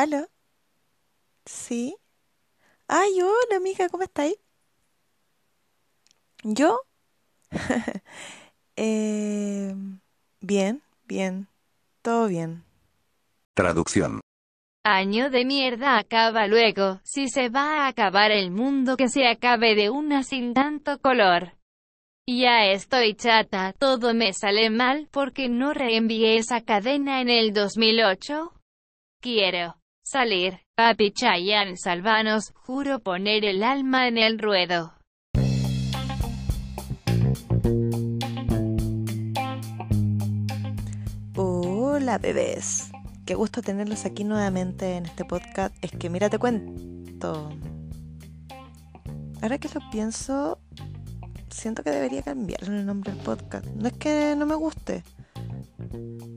¿Aló? ¿Sí? Ay, hola amiga, ¿cómo estáis? ¿Yo? eh, bien, bien, todo bien. Traducción. Año de mierda acaba luego, si se va a acabar el mundo que se acabe de una sin tanto color. Ya estoy chata, todo me sale mal porque no reenvié esa cadena en el 2008. Quiero salir, papi Chayanne salvanos, juro poner el alma en el ruedo. Hola bebés. Qué gusto tenerlos aquí nuevamente en este podcast. Es que mira, te cuento. Ahora que lo pienso, siento que debería cambiarle el nombre del podcast. No es que no me guste,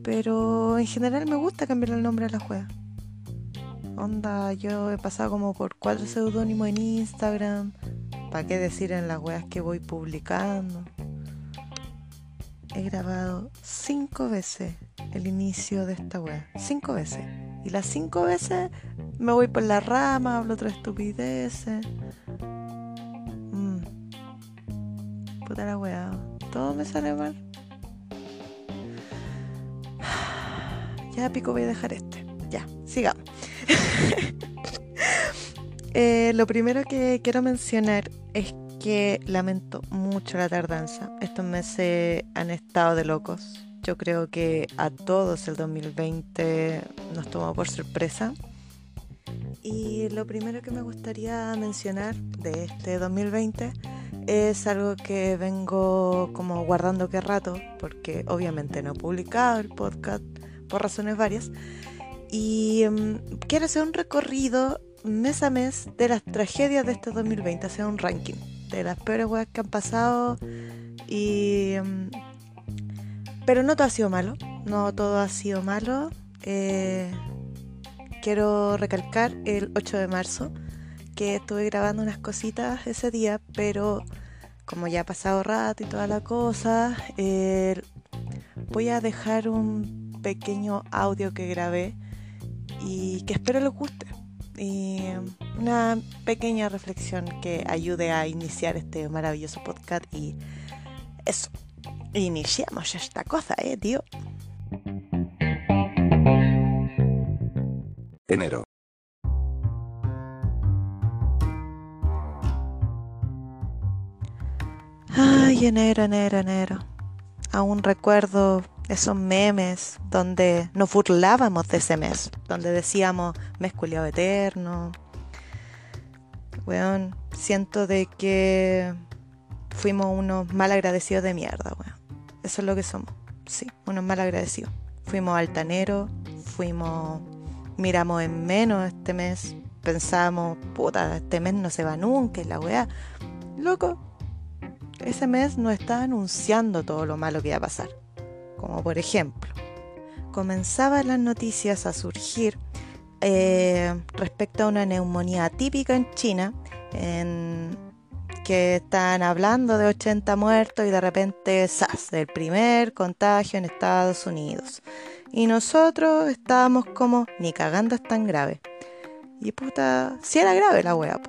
pero en general me gusta cambiarle el nombre a la juega. Onda, yo he pasado como por cuatro seudónimos en Instagram. ¿Para qué decir en las weas que voy publicando? He grabado cinco veces el inicio de esta wea. Cinco veces. Y las cinco veces me voy por la rama, hablo otra estupideces. Mm. Puta la wea. Todo me sale mal. Ya pico voy a dejar este. Ya, sigamos. Eh, lo primero que quiero mencionar es que lamento mucho la tardanza. Estos meses han estado de locos. Yo creo que a todos el 2020 nos tomó por sorpresa. Y lo primero que me gustaría mencionar de este 2020 es algo que vengo como guardando que rato, porque obviamente no he publicado el podcast por razones varias. Y um, quiero hacer un recorrido mes a mes de las tragedias de este 2020, hacer un ranking de las peores weas que han pasado. Y. Um, pero no todo ha sido malo, no todo ha sido malo. Eh, quiero recalcar el 8 de marzo que estuve grabando unas cositas ese día, pero como ya ha pasado rato y toda la cosa, eh, voy a dejar un pequeño audio que grabé y que espero les guste. Y una pequeña reflexión que ayude a iniciar este maravilloso podcast y eso. Iniciamos esta cosa, eh, tío. Enero. Ay, enero, enero, enero. Aún recuerdo esos memes donde nos burlábamos de ese mes, donde decíamos mes culiado eterno. Weón, siento de que fuimos unos mal agradecidos de mierda, weón. Eso es lo que somos, sí, unos mal agradecidos. Fuimos altaneros, fuimos, miramos en menos este mes, pensamos, puta, este mes no se va nunca, la weá. Loco, ese mes nos está anunciando todo lo malo que iba a pasar. Como por ejemplo, comenzaban las noticias a surgir eh, respecto a una neumonía típica en China, en que están hablando de 80 muertos y de repente ¡zas! el primer contagio en Estados Unidos. Y nosotros estábamos como, ni cagando es tan grave. Y puta, si era grave la wea,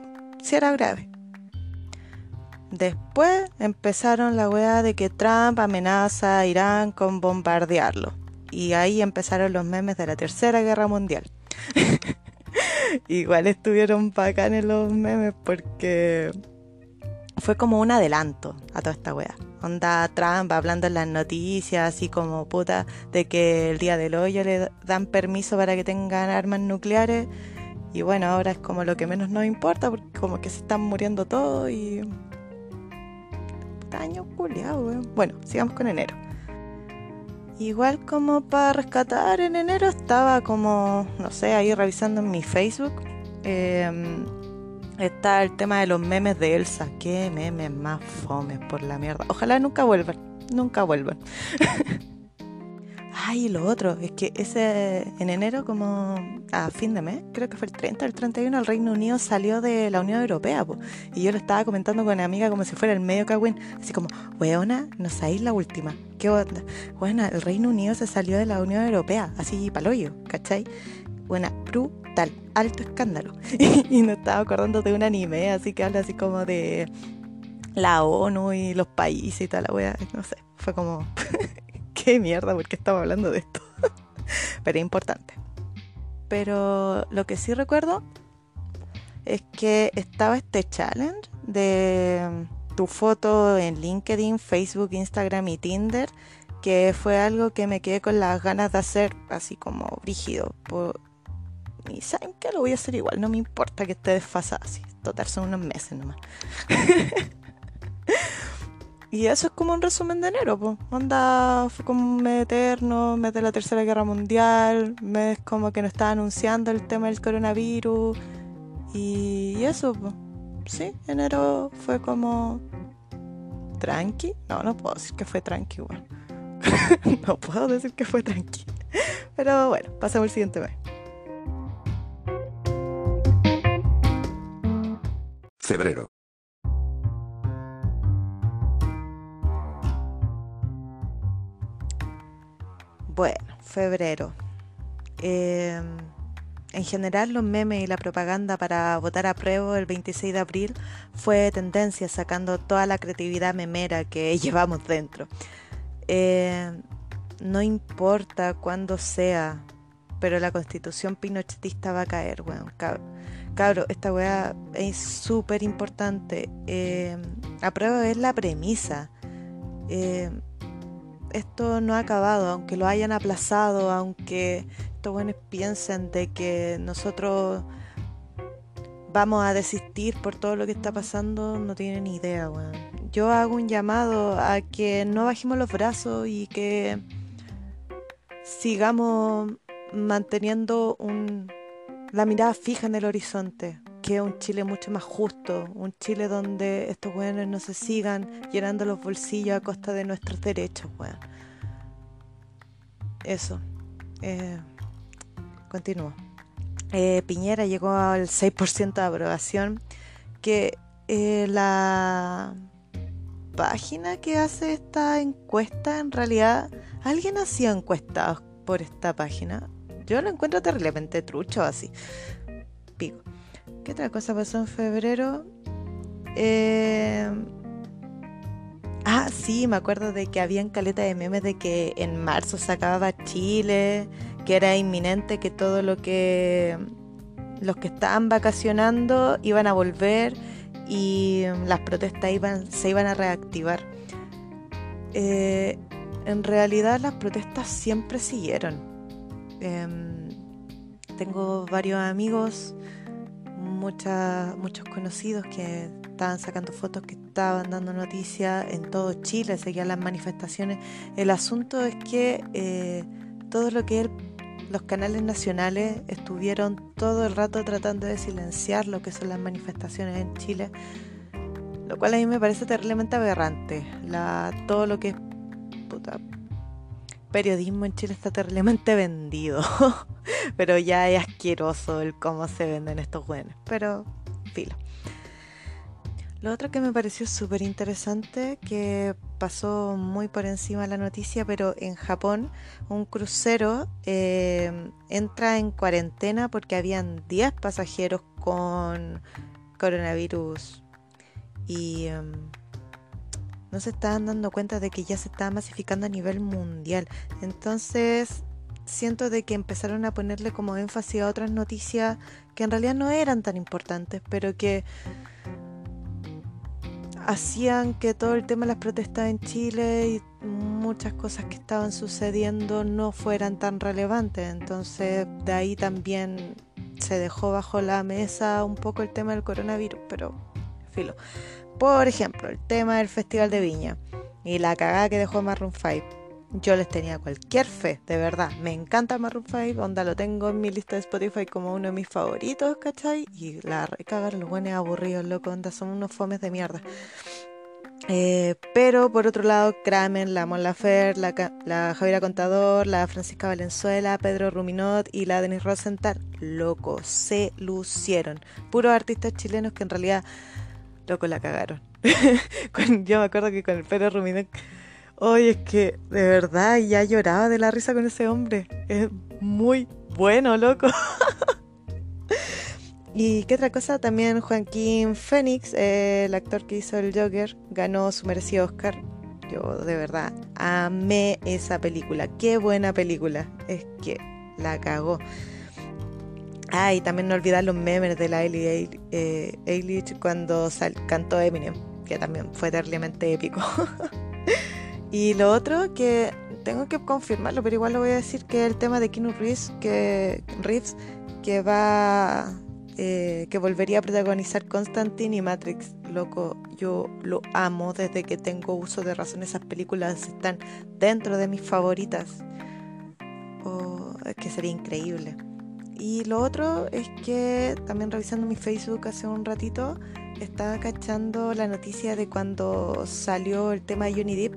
si era grave. Después empezaron la weá de que Trump amenaza a Irán con bombardearlo. Y ahí empezaron los memes de la Tercera Guerra Mundial. Igual estuvieron bacanes los memes porque fue como un adelanto a toda esta weá. Onda Trump hablando en las noticias, así como puta, de que el día del hoyo le dan permiso para que tengan armas nucleares. Y bueno, ahora es como lo que menos nos importa, porque como que se están muriendo todos y año culiado, Bueno, sigamos con enero. Igual como para rescatar en enero estaba como, no sé, ahí revisando en mi Facebook. Em, está el tema de los memes de Elsa. Qué memes más fomes por la mierda. Ojalá nunca vuelvan. Nunca vuelvan. Ay, lo otro, es que ese en enero, como a fin de mes, creo que fue el 30 el 31, el Reino Unido salió de la Unión Europea. Y yo lo estaba comentando con una amiga como si fuera el medio cagüín. Así como, weona, no sabéis la última. ¿Qué onda? Bueno, el Reino Unido se salió de la Unión Europea, así paloyo, ¿cachai? Buena, brutal, alto escándalo. y nos estaba acordando de un anime, así que habla así como de la ONU y los países y toda la wea, no sé, fue como, qué mierda, ¿por qué estamos hablando de esto? Pero importante. Pero lo que sí recuerdo es que estaba este challenge de tu foto en LinkedIn, Facebook, Instagram y Tinder, que fue algo que me quedé con las ganas de hacer así como rígido. Y saben que lo voy a hacer igual, no me importa que esté desfasada así. Total, son unos meses nomás. y eso es como un resumen de enero, pues. Onda, fue como un mes eterno, mes de la Tercera Guerra Mundial, mes como que nos estaba anunciando el tema del coronavirus. Y, eso, pues. Sí, enero fue como tranqui. No, no puedo decir que fue tranqui, igual. no puedo decir que fue tranqui. Pero bueno, pasamos al siguiente mes. Febrero. Bueno, febrero. Eh, en general, los memes y la propaganda para votar a prueba el 26 de abril fue tendencia, sacando toda la creatividad memera que llevamos dentro. Eh, no importa cuándo sea, pero la constitución pinochetista va a caer, weón. Cabro, esta weá es súper importante. Eh, a prueba es la premisa. Esto no ha acabado, aunque lo hayan aplazado, aunque estos buenos piensen de que nosotros vamos a desistir por todo lo que está pasando, no tienen idea, weón. Yo hago un llamado a que no bajemos los brazos y que sigamos manteniendo un, la mirada fija en el horizonte, que es un Chile mucho más justo, un Chile donde estos weones no se sigan llenando los bolsillos a costa de nuestros derechos, weón. Eso. Eh, continúo. Eh, Piñera llegó al 6% de aprobación, que eh, la página que hace esta encuesta, en realidad, alguien hacía encuestados por esta página. Yo lo encuentro terriblemente trucho así. Pico. ¿Qué otra cosa pasó en febrero? Eh... Ah, sí, me acuerdo de que habían caleta de memes de que en marzo se acababa Chile, que era inminente que todo lo que los que estaban vacacionando iban a volver y las protestas se iban a reactivar. Eh, en realidad las protestas siempre siguieron. Em, tengo varios amigos, muchos conocidos que estaban sacando fotos, que estaban dando noticias en todo Chile, seguían las manifestaciones. El asunto es que eh, todo lo que los canales nacionales estuvieron todo el rato tratando de silenciar lo que son las manifestaciones en Chile, lo cual a mí me parece terriblemente aberrante. La, todo lo que es periodismo en Chile está terriblemente vendido. pero ya es asqueroso el cómo se venden estos buenos. Pero, filo. Lo otro que me pareció súper interesante, que pasó muy por encima la noticia, pero en Japón un crucero eh, entra en cuarentena porque habían 10 pasajeros con coronavirus y... Em, no se estaban dando cuenta de que ya se estaba masificando a nivel mundial. Entonces, siento de que empezaron a ponerle como énfasis a otras noticias que en realidad no eran tan importantes, pero que hacían que todo el tema de las protestas en Chile y muchas cosas que estaban sucediendo no fueran tan relevantes. Entonces, de ahí también se dejó bajo la mesa un poco el tema del coronavirus, pero filo. Por ejemplo, el tema del Festival de Viña y la cagada que dejó Maroon 5. Yo les tenía cualquier fe, de verdad. Me encanta Maroon 5, onda lo tengo en mi lista de Spotify como uno de mis favoritos, ¿cachai? Y la recagar los buenos aburridos, loco, onda, son unos fomes de mierda. Eh, pero por otro lado, Kramen, la Mon Lafer, la, la Javiera Contador, la Francisca Valenzuela, Pedro Ruminot y la Denise Rosenthal, loco, se lucieron. Puros artistas chilenos que en realidad loco, la cagaron. yo me acuerdo que con el Pedro Ruminot, oye, es que de verdad ya lloraba de la risa con ese hombre. Es muy bueno, loco. y qué otra cosa, también Joaquín Phoenix, eh, el actor que hizo el Joker, ganó su merecido Oscar. Yo de verdad amé esa película. Qué buena película. Es que la cagó. Ah, y también no olvidar los memes de la Ellie eh, Eilish cuando cantó Eminem, que también fue terriblemente épico. y lo otro que tengo que confirmarlo, pero igual lo voy a decir, que el tema de Keanu Reeves, que, Reeves, que va eh, que volvería a protagonizar Constantine y Matrix. Loco, yo lo amo desde que tengo uso de razón. Esas películas están dentro de mis favoritas. Oh, es que sería increíble. Y lo otro es que también revisando mi Facebook hace un ratito, estaba cachando la noticia de cuando salió el tema de Johnny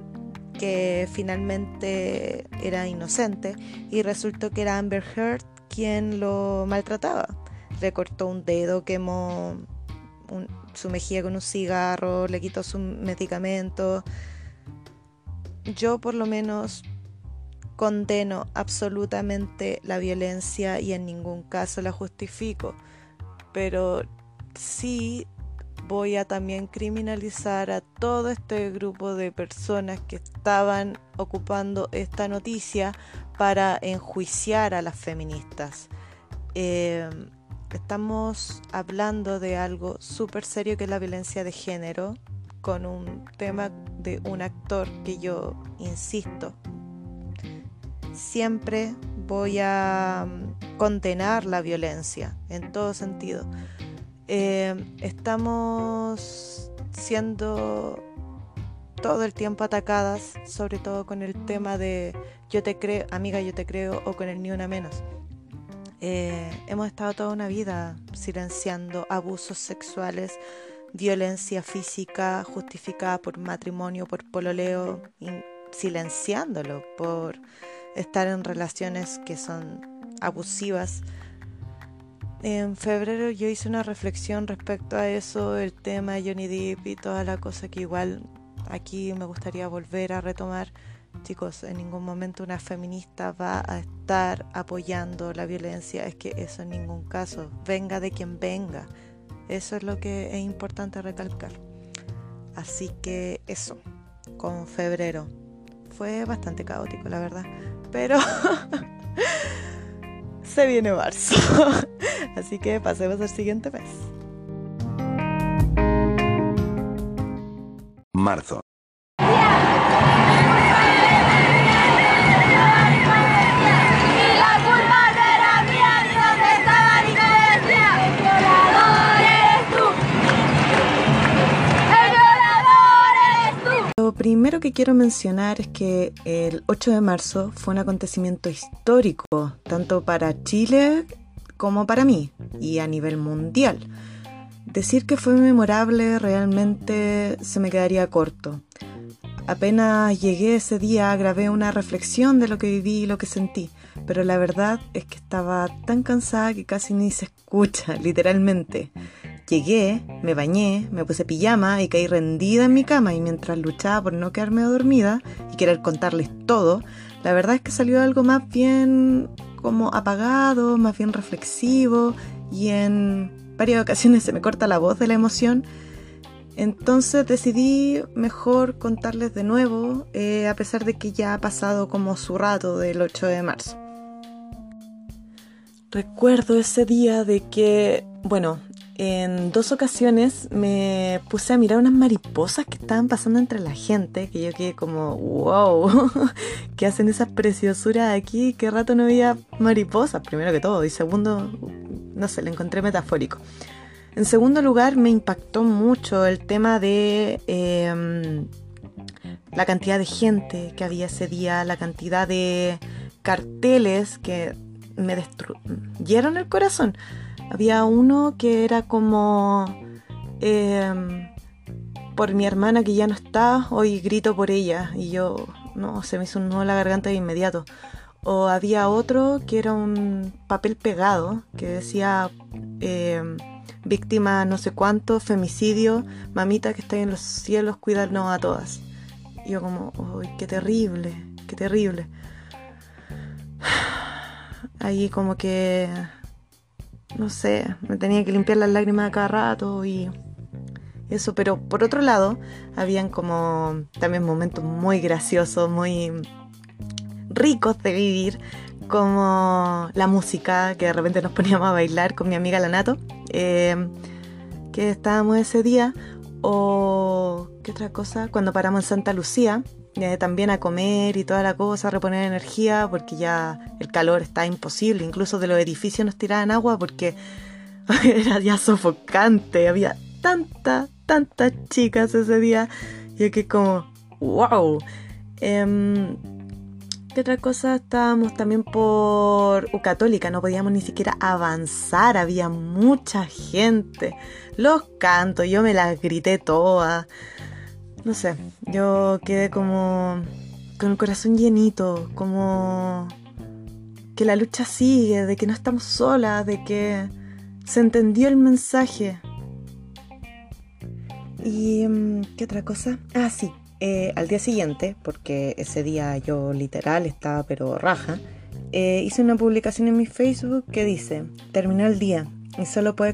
que finalmente era inocente, y resultó que era Amber Heard quien lo maltrataba le cortó un dedo, quemó su mejilla con un cigarro, le quitó su medicamento. Yo por lo menos condeno absolutamente la violencia y en ningún caso la justifico, pero sí voy a también criminalizar a todo este grupo de personas que estaban ocupando esta noticia para enjuiciar a las feministas. Eh, estamos hablando de algo súper serio que es la violencia de género, con un tema de un actor que yo insisto, siempre voy a mm, condenar la violencia en todo sentido. Eh, estamos siendo todo el tiempo atacadas, sobre todo con el tema de yo te creo, amiga, yo te creo, o con el ni una menos. Eh, hemos estado toda una vida silenciando abusos sexuales, violencia física justificada por matrimonio, por pololeo, silenciándolo por estar en relaciones que son abusivas. En febrero yo hice una reflexión respecto a eso, el tema de Johnny Depp y toda la cosa que igual aquí me gustaría volver a retomar Chicos, en ningún momento una feminista va a estar apoyando la violencia, es que eso en ningún caso, venga de quien venga. Eso es lo que es importante recalcar. Así que eso, con febrero. Fue bastante caótico, la verdad. Pero se viene marzo. Así que pasemos al siguiente mes. Marzo. Primero que quiero mencionar es que el 8 de marzo fue un acontecimiento histórico, tanto para Chile como para mí, y a nivel mundial. Decir que fue memorable realmente se me quedaría corto. Apenas llegué ese día grabé una reflexión de lo que viví y lo que sentí, pero la verdad es que estaba tan cansada que casi ni se escucha, literalmente. Llegué, me bañé, me puse pijama y caí rendida en mi cama y mientras luchaba por no quedarme dormida y querer contarles todo, la verdad es que salió algo más bien como apagado, más bien reflexivo y en varias ocasiones se me corta la voz de la emoción. Entonces decidí mejor contarles de nuevo, eh, a pesar de que ya ha pasado como su rato del 8 de marzo. Recuerdo ese día de que, bueno, en dos ocasiones me puse a mirar unas mariposas que estaban pasando entre la gente, que yo quedé como, wow, ¿qué hacen esas preciosuras aquí? ¿Qué rato no había mariposas? Primero que todo, y segundo, no sé, lo encontré metafórico. En segundo lugar, me impactó mucho el tema de em, la cantidad de gente que había ese día, la cantidad de carteles que me destruyeron el corazón había uno que era como em, por mi hermana que ya no está, hoy grito por ella y yo, no, se me hizo un nudo en la garganta de inmediato. O había otro que era un papel pegado que decía em, víctima no sé cuánto, femicidio, mamita que está en los cielos, cuídanos a todas. Y yo como, uy, qué terrible, qué terrible. Ahí como que no sé, me tenía que limpiar las lágrimas a cada rato y eso, pero por otro lado, habían como también momentos muy graciosos, muy ricos de vivir, como la música que de repente nos poníamos a bailar con mi amiga Lanato, eh, que estábamos ese día, o qué otra cosa, cuando paramos en Santa Lucía, eh, también a comer y toda la cosa, reponer energía, porque ya el calor está imposible, incluso de los edificios nos tiraban agua porque era ya sofocante, había tanta, tantas chicas ese día, y que como, wow. Em, ¿Qué otra cosa? Estábamos también por U Católica, no podíamos ni siquiera avanzar, había mucha gente. Los cantos, yo me las grité todas. No sé, yo quedé como con el corazón llenito, como que la lucha sigue, de que no estamos solas, de que se entendió el mensaje. ¿Y mm, qué otra cosa? Ah, sí, eh, al día siguiente, porque ese día yo literal estaba pero raja, eh, hice una publicación en mi Facebook que dice, terminó el día y solo puedo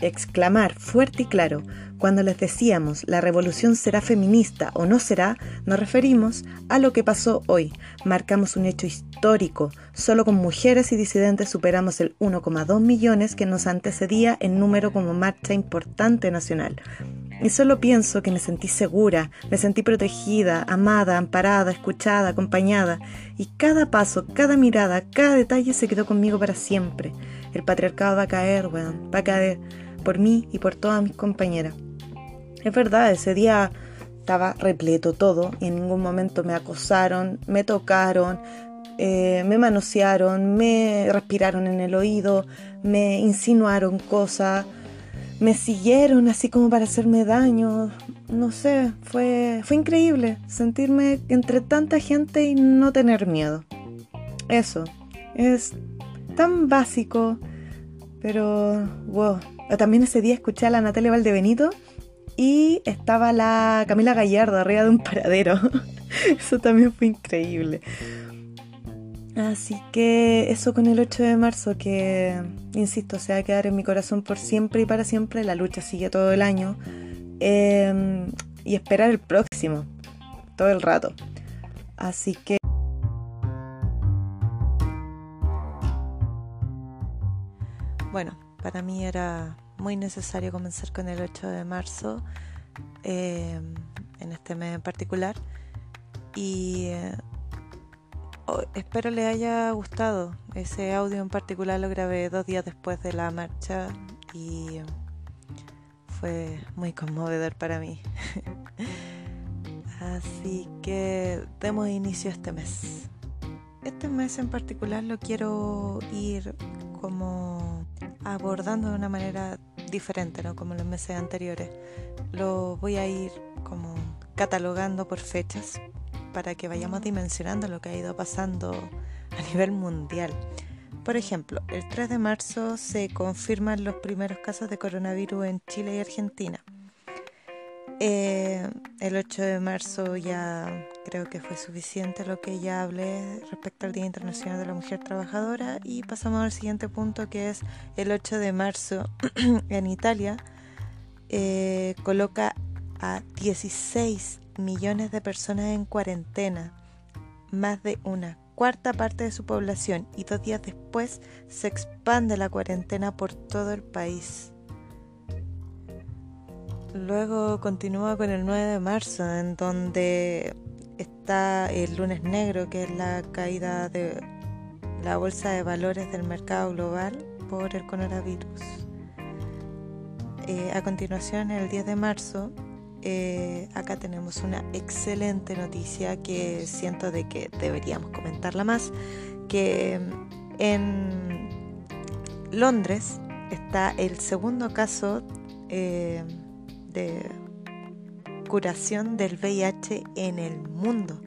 exclamar fuerte y claro, cuando les decíamos la revolución será feminista o no será, nos referimos a lo que pasó hoy. Marcamos un hecho histórico. Solo con mujeres y disidentes superamos el 1,2 millones que nos antecedía en número como marcha importante nacional. Y solo pienso que me sentí segura, me sentí protegida, amada, amparada, escuchada, acompañada. Y cada paso, cada mirada, cada detalle se quedó conmigo para siempre. El patriarcado va a caer, weón, va a caer por mí y por todas mis compañeras. Es verdad, ese día estaba repleto todo y en ningún momento me acosaron, me tocaron, eh, me manosearon, me respiraron en el oído, me insinuaron cosas me siguieron así como para hacerme daño. No sé, fue, fue increíble sentirme entre tanta gente y no tener miedo. Eso, es tan básico, pero wow. También ese día escuché a la Natalia Valdebenito y estaba la Camila Gallardo arriba de un paradero. Eso también fue increíble. Así que eso con el 8 de marzo, que insisto, se va a quedar en mi corazón por siempre y para siempre. La lucha sigue todo el año. Em, y esperar el próximo, todo el rato. Así que... Bueno, para mí era muy necesario comenzar con el 8 de marzo, em, en este mes en particular. Y eh, espero le haya gustado. Ese audio en particular lo grabé dos días después de la marcha y fue muy conmovedor para mí. Así que demos inicio a este mes. Este mes en particular lo quiero ir como abordando de una manera diferente, ¿no? Como los meses anteriores. Lo voy a ir como catalogando por fechas para que vayamos dimensionando lo que ha ido pasando a nivel mundial. Por ejemplo, el 3 de marzo se confirman los primeros casos de coronavirus en Chile y Argentina. Eh, el 8 de marzo ya creo que fue suficiente lo que ya hablé respecto al Día Internacional de la Mujer Trabajadora y pasamos al siguiente punto que es el 8 de marzo en Italia eh, coloca a 16 millones de personas en cuarentena, más de una cuarta parte de su población, y dos días después se expande la cuarentena por todo el país. Luego continúa con el 9 de marzo, en donde está el lunes negro, que es la caída de la bolsa de valores del mercado global por el coronavirus. Eh, a continuación, el 10 de marzo, eh, acá tenemos una excelente noticia que siento de que deberíamos comentarla más, que en Londres está el segundo caso eh, de curación del VIH en el mundo.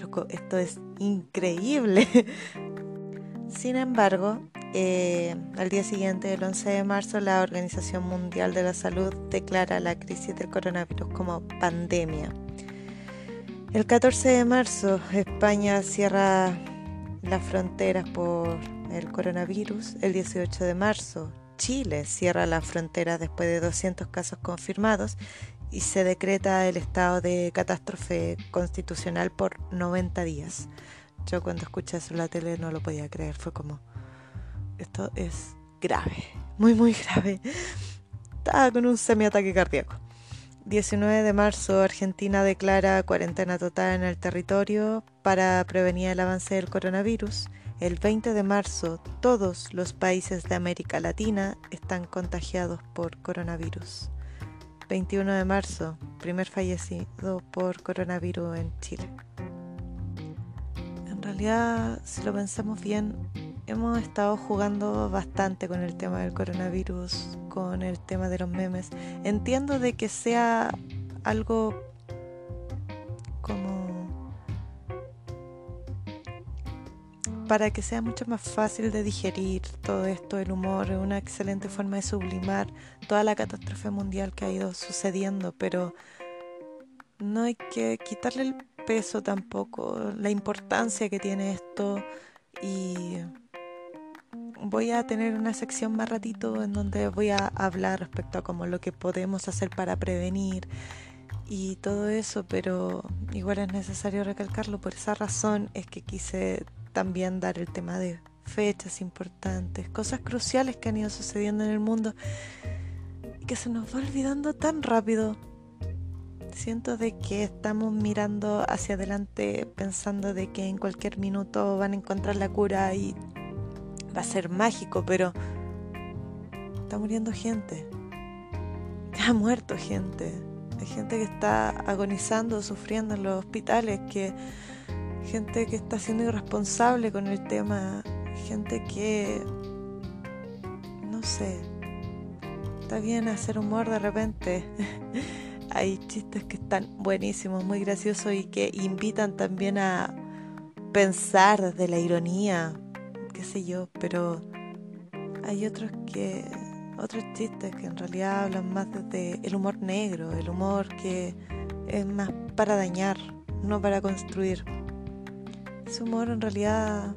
Loco, esto es increíble. Sin embargo, eh, al día siguiente, el 11 de marzo, la Organización Mundial de la Salud declara la crisis del coronavirus como pandemia. El 14 de marzo, España cierra las fronteras por el coronavirus. El 18 de marzo, Chile cierra la frontera después de 200 casos confirmados y se decreta el estado de catástrofe constitucional por 90 días. Yo cuando escuché eso en la tele no lo podía creer, fue como, esto es grave, muy muy grave. Estaba con un semiataque cardíaco. 19 de marzo, Argentina declara cuarentena total en el territorio para prevenir el avance del coronavirus. El 20 de marzo, todos los países de América Latina están contagiados por coronavirus. 21 de marzo, primer fallecido por coronavirus en Chile. En realidad, si lo pensamos bien, hemos estado jugando bastante con el tema del coronavirus, con el tema de los memes. Entiendo de que sea algo como para que sea mucho más fácil de digerir todo esto, el humor es una excelente forma de sublimar toda la catástrofe mundial que ha ido sucediendo, pero no hay que quitarle el peso tampoco, la importancia que tiene esto y voy a tener una sección más ratito en donde voy a hablar respecto a cómo lo que podemos hacer para prevenir y todo eso, pero igual es necesario recalcarlo. Por esa razón es que quise también dar el tema de fechas importantes, cosas cruciales que han ido sucediendo en el mundo y que se nos va olvidando tan rápido. Siento de que estamos mirando hacia adelante pensando de que en cualquier minuto van a encontrar la cura y va a ser mágico, pero está muriendo gente. Ha muerto gente. Hay gente que está agonizando, sufriendo en los hospitales, que gente que está siendo irresponsable con el tema, gente que no sé. Está bien hacer humor de repente. Hay chistes que están buenísimos, muy graciosos y que invitan también a pensar de la ironía, qué sé yo, pero hay otros que otros chistes que en realidad hablan más desde el humor negro, el humor que es más para dañar, no para construir. Ese humor en realidad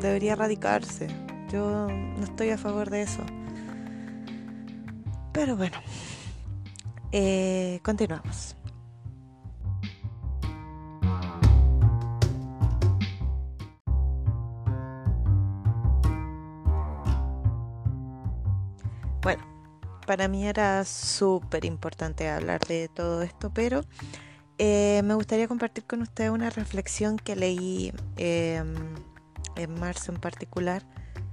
debería erradicarse. Yo no estoy a favor de eso. Pero bueno, eh, continuamos. Bueno, para mí era súper importante hablar de todo esto, pero eh, me gustaría compartir con ustedes una reflexión que leí em, en marzo en particular,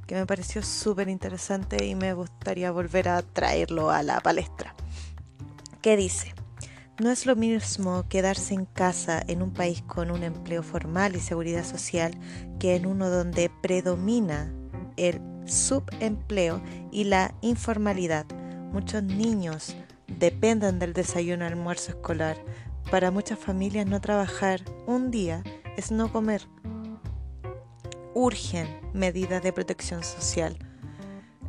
que me pareció súper interesante y me gustaría volver a traerlo a la palestra. ¿Qué dice? No es lo mismo quedarse en casa en un país con un empleo formal y seguridad social que en uno donde predomina el subempleo y la informalidad. Muchos niños dependen del desayuno almuerzo escolar. Para muchas familias no trabajar un día es no comer. Urgen medidas de protección social.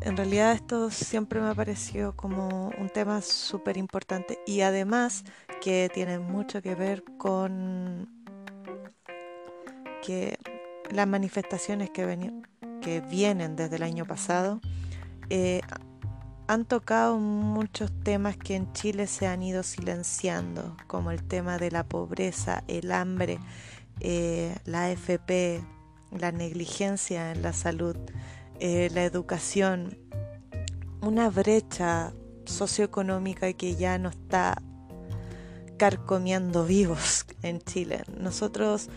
En realidad esto siempre me ha parecido como un tema súper importante y además que tiene mucho que ver con que las manifestaciones que, que vienen desde el año pasado, eh, han tocado muchos temas que en Chile se han ido silenciando, como el tema de la pobreza, el hambre, eh, la AFP, la negligencia en la salud, eh, la educación, una brecha socioeconómica que ya no está carcomiendo vivos en Chile. Nosotros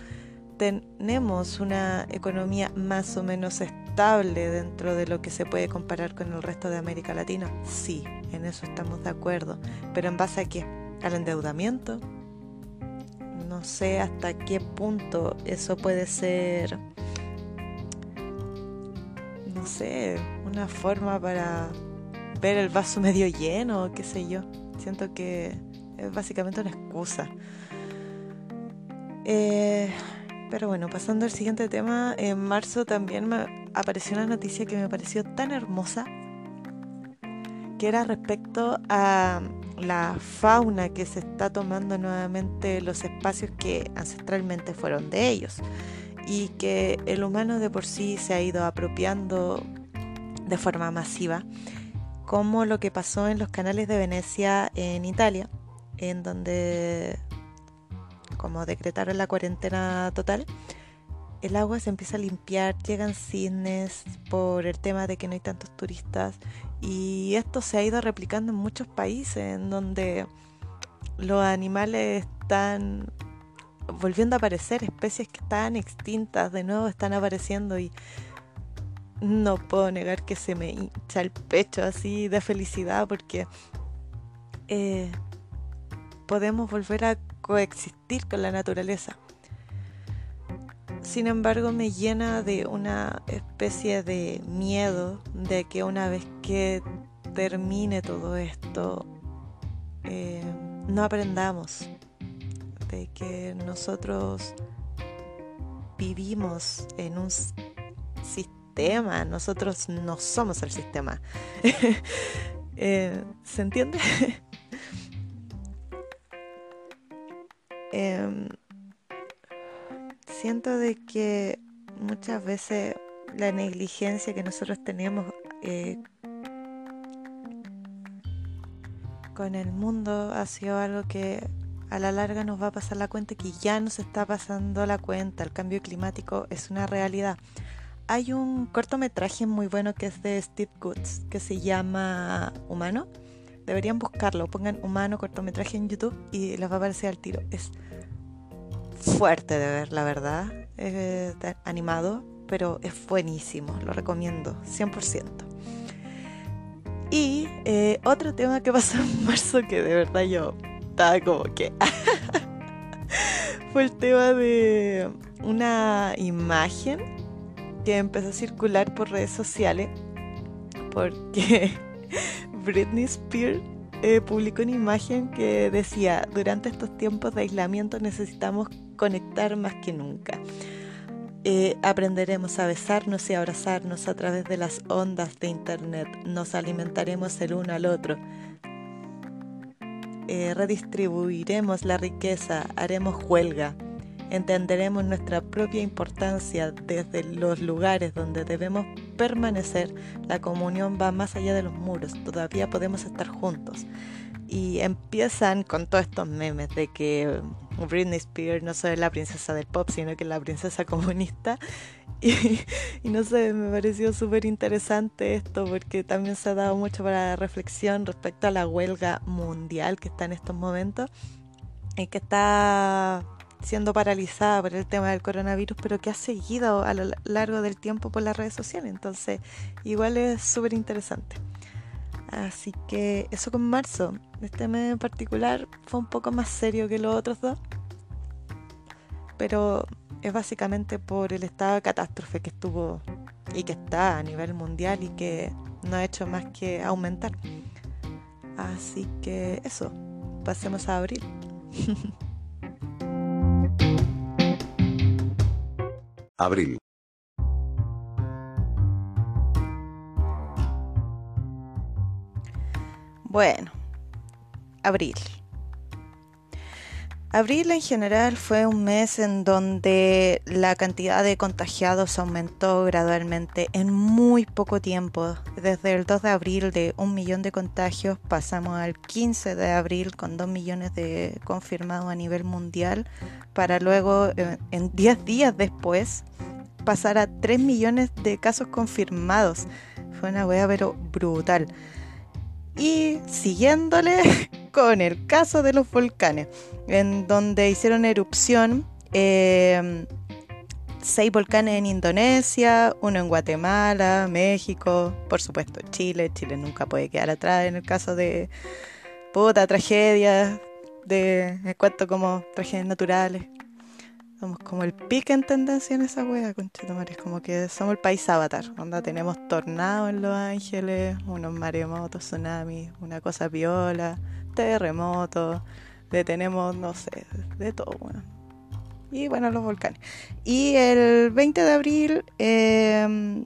tenemos una economía más o menos estable dentro de lo que se puede comparar con el resto de América Latina. Sí, en eso estamos de acuerdo. Pero en base a qué? Al endeudamiento. No sé hasta qué punto eso puede ser, no sé, una forma para ver el vaso medio lleno, qué sé yo. Siento que es básicamente una excusa. Eh, pero bueno, pasando al siguiente tema, en marzo también me apareció una noticia que me pareció tan hermosa, que era respecto a la fauna que se está tomando nuevamente los espacios que ancestralmente fueron de ellos. y que el humano de por sí se ha ido apropiando de forma masiva, como lo que pasó en los canales de Venecia en Italia, en donde como decretaron la cuarentena total, el agua se empieza a limpiar, llegan cisnes por el tema de que no hay tantos turistas y esto se ha ido replicando en muchos países en donde los animales están volviendo a aparecer, especies que estaban extintas de nuevo están apareciendo y no puedo negar que se me hincha el pecho así de felicidad porque eh, podemos volver a coexistir con la naturaleza. Sin embargo, me llena de una especie de miedo de que una vez que termine todo esto, eh, no aprendamos, de que nosotros vivimos en un sistema, nosotros no somos el sistema. Eh, ¿Se entiende? Em, siento de que muchas veces la negligencia que nosotros tenemos eh, con el mundo ha sido algo que a la larga nos va a pasar la cuenta que ya nos está pasando la cuenta. El cambio climático es una realidad. Hay un cortometraje muy bueno que es de Steve Goods que se llama Humano. Deberían buscarlo, pongan Humano cortometraje en YouTube y les va a aparecer al tiro. Es fuerte de ver, la verdad. Es animado, pero es buenísimo, lo recomiendo, 100%. Y eh, otro tema que pasó en marzo que de verdad yo estaba como que... fue el tema de una imagen que empezó a circular por redes sociales porque Britney Spears eh, publicó una imagen que decía, durante estos tiempos de aislamiento necesitamos conectar más que nunca. Eh, aprenderemos a besarnos y abrazarnos a través de las ondas de Internet. Nos alimentaremos el uno al otro. Eh, redistribuiremos la riqueza, haremos huelga. Entenderemos nuestra propia importancia desde los lugares donde debemos permanecer. La comunión va más allá de los muros. Todavía podemos estar juntos. Y empiezan con todos estos memes de que Britney Spears no solo es la princesa del pop, sino que es la princesa comunista. Y, no sé, me pareció súper interesante esto porque también se ha dado mucho para reflexión respecto a la huelga mundial que está en estos momentos y que está siendo paralizada por el tema del coronavirus, pero que ha seguido a lo largo del tiempo por las redes sociales. Entonces, igual es súper interesante. Así que eso con marzo. Este mes en particular fue un poco más serio que los otros dos. Pero es básicamente por el estado de catástrofe que estuvo y que está a nivel mundial y que no ha hecho más que aumentar. Así que eso, pasemos a abril. Abril. Bueno, abril. Abril en general fue un mes en donde la cantidad de contagiados aumentó gradualmente en muy poco tiempo. Desde el 2 de abril de un millón de contagios pasamos al 15 de abril con 2 millones de confirmados a nivel mundial para luego eh, en 10 días después pasar a 3 millones de casos confirmados. Fue una wea pero brutal y siguiéndole con el caso de los volcanes, en donde hicieron erupción em, seis volcanes en Indonesia, uno en Guatemala, México, por supuesto Chile. Chile nunca puede quedar atrás en el caso de puta tragedias, de en como tragedias naturales. Somos como el pique en tendencia en esa wea, conchetumare. Como que somos el país avatar. Onda tenemos tornados en Los Ángeles, unos maremotos, tsunamis, una cosa viola, terremotos, de tenemos, no sé, de todo. Y bueno, los volcanes. Y el 20 de abril, em,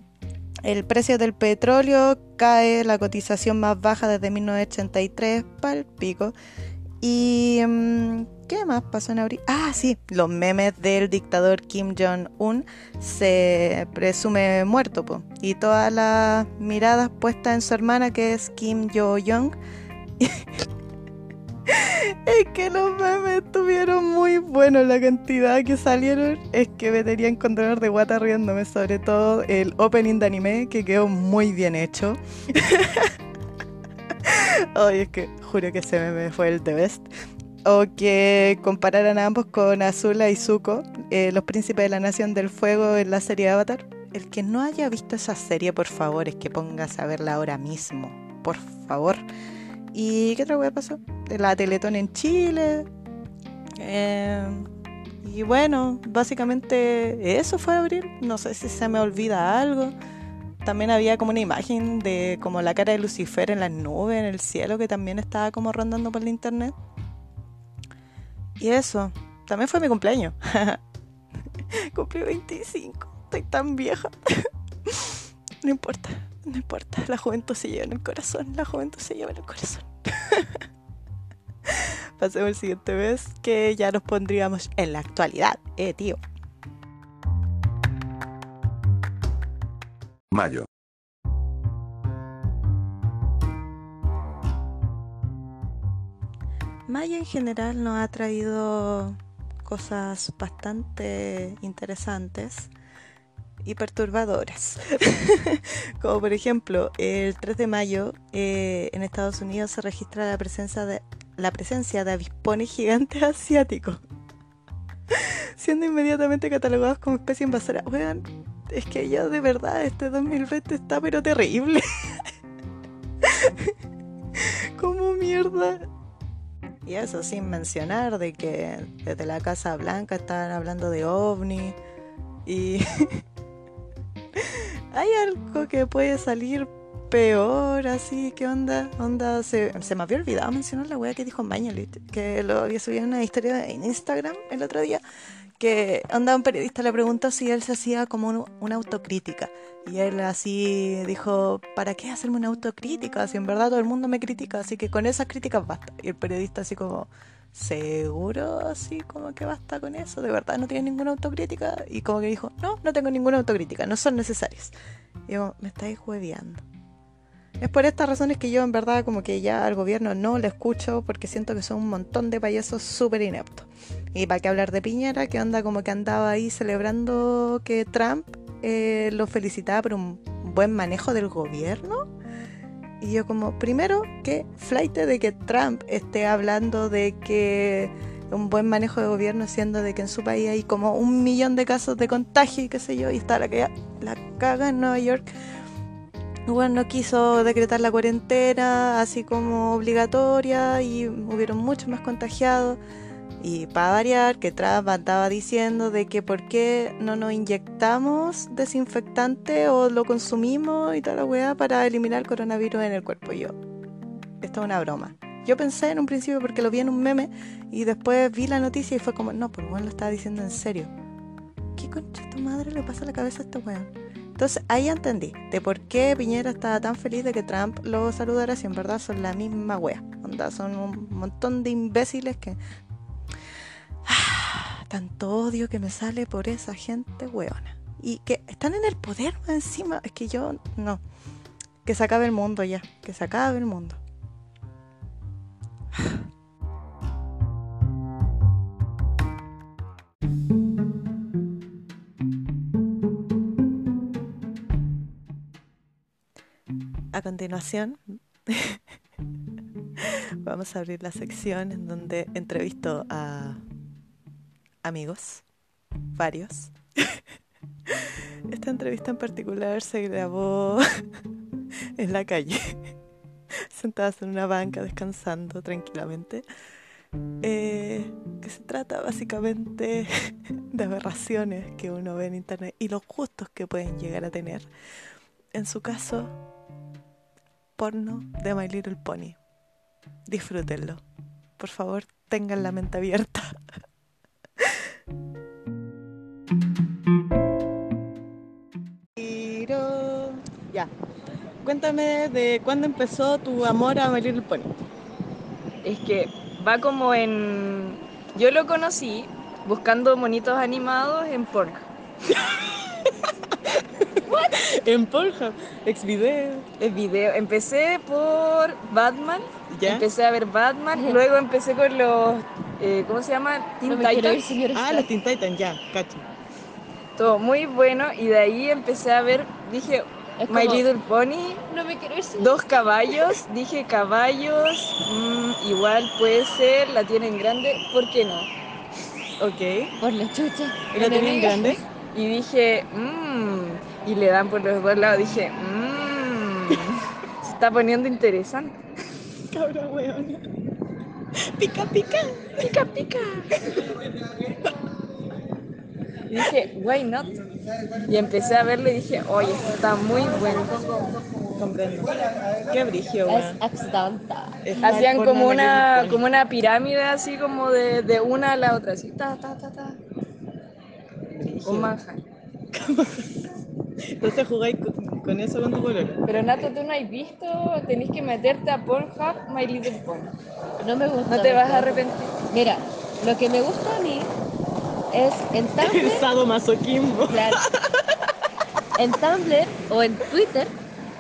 el precio del petróleo cae, la cotización más baja desde 1983, para el pico ¿Y mm, qué más pasó en abril? Ah, sí, los memes del dictador Kim Jong-un se presume muerto. Y todas las miradas puestas en su hermana, que es Kim Jo-young. es que los memes estuvieron muy buenos, la cantidad que salieron es que me tenían con dolor de guata riéndome, sobre todo el opening de anime que quedó muy bien hecho. Ay, es que juro que ese meme fue el de best. O que compararan ambos con Azula y Zuko, eh, los príncipes de la Nación del Fuego en la serie Avatar. El que no haya visto esa serie, por favor, es que pongas a verla ahora mismo. Por favor. ¿Y qué otra cosa pasó? La Teletón en Chile. Eh, y bueno, básicamente eso fue abril. No sé si se me olvida algo. También había como una imagen de como la cara de Lucifer en las nubes, en el cielo, que también estaba como rondando por el internet. Y eso, también fue mi cumpleaños. Cumplí 25, estoy tan vieja. no importa, no importa, la juventud se lleva en el corazón, la juventud se lleva en el corazón. Pasemos al siguiente vez que ya nos pondríamos en la actualidad, eh, tío. Mayo. Mayo en general nos ha traído cosas bastante interesantes y perturbadoras. Como por ejemplo, el 3 de mayo eh, en Estados Unidos se registra la presencia de, la presencia de avispones gigantes asiáticos, siendo inmediatamente catalogados como especie invasora. Oigan, es que ya de verdad este 2020 está pero terrible. como mierda. Y eso sin mencionar de que desde la Casa Blanca estaban hablando de ovni y hay algo que puede salir peor, así, ¿qué onda? Onda, se, se me había olvidado mencionar la wea que dijo Mañalit, que lo había subido en una historia en Instagram el otro día, que onda un periodista le preguntó si él se hacía como un- una autocrítica. Y él así dijo, ¿para qué hacerme una autocrítica? Si en verdad todo el mundo me critica, así que con esas críticas basta. Y el periodista así como, ¿seguro? Así como que basta con eso, ¿de verdad no tienes ninguna autocrítica? Y como que dijo, no, no tengo ninguna autocrítica, no son necesarias. Y yo, me estáis hueveando. Es por estas razones que yo en verdad como que ya al gobierno no le escucho porque siento que son un montón de payasos súper ineptos. Y para qué hablar de Piñera, que onda como que andaba ahí celebrando que Trump eh, lo felicitaba por un buen manejo del gobierno. Y yo como, primero, que flight de que Trump esté hablando de que un buen manejo de gobierno siendo de que en su país hay como un millón de casos de contagio y qué sé yo, y está la, que, la caga en Nueva York. Bueno, no quiso decretar la cuarentena así como obligatoria y hubieron muchos más contagiados. Y para variar, que Trump andaba diciendo de que por qué no nos inyectamos desinfectante o lo consumimos y toda la weá para eliminar el coronavirus en el cuerpo. Yo, esto es una broma. Yo pensé en un principio porque lo vi en un meme y después vi la noticia y fue como, no, pues bueno, lo estaba diciendo en serio. ¿Qué concha tu madre le pasa a la cabeza a este weón? Entonces ahí entendí de por qué Piñera estaba tan feliz de que Trump lo saludara si en verdad son la misma wea. Onda, son un montón de imbéciles que... Tanto odio que me sale por esa gente weona. Y que están en el poder encima. Es que yo no. Que se acabe el mundo ya. Que se acabe el mundo. A continuación, vamos a abrir la sección en donde entrevisto a amigos, varios. Esta entrevista en particular se grabó en la calle, sentadas en una banca descansando tranquilamente. Eh, que se trata básicamente de aberraciones que uno ve en internet y los gustos que pueden llegar a tener. En su caso, porno de My Little Pony. Disfrútenlo. Por favor, tengan la mente abierta. Tiro. Ya. Cuéntame de cuándo empezó tu amor a My Little Pony. Es que va como en... Yo lo conocí buscando monitos animados en Pornhub. En Pornhub, ex video. El video. Empecé por Batman. ¿Ya? Empecé a ver Batman. Luego empecé con los. eh, ¿Cómo se llama? Teen No ir, Titans. Ah, los Teen Titans, ya, cacho. Todo muy bueno. Y de ahí empecé a ver. Dije, My Little Pony. No me quiero ir, Dos caballos. Dije caballos. mm, igual puede ser. La tienen grande. ¿Por qué no? Ok. Por la chucha. ¿Y la enemiga. grande? Y dije, mmm. Y le dan por los dos lados. Dije, mmm. Se está poniendo interesante. Cabra weona. Pica, pica. Pica, pica. Y dije, why not? Y empecé a verlo y dije, oye, esto está muy bueno. Comprendo. Qué brigio, Es weón. Hacían como una, como una pirámide así como de, de una a la otra, así, ta, ta, ta, ta. Un manjar. Entonces jugáis con, con eso con tu pololo. Pero Nato, tú no has visto, tenés que meterte a Pornhub My Little Pony. No me gusta. No te vas a arrepentir. Mira, lo que me gusta a mí es en Tumblr, claro, en Tumblr o en Twitter,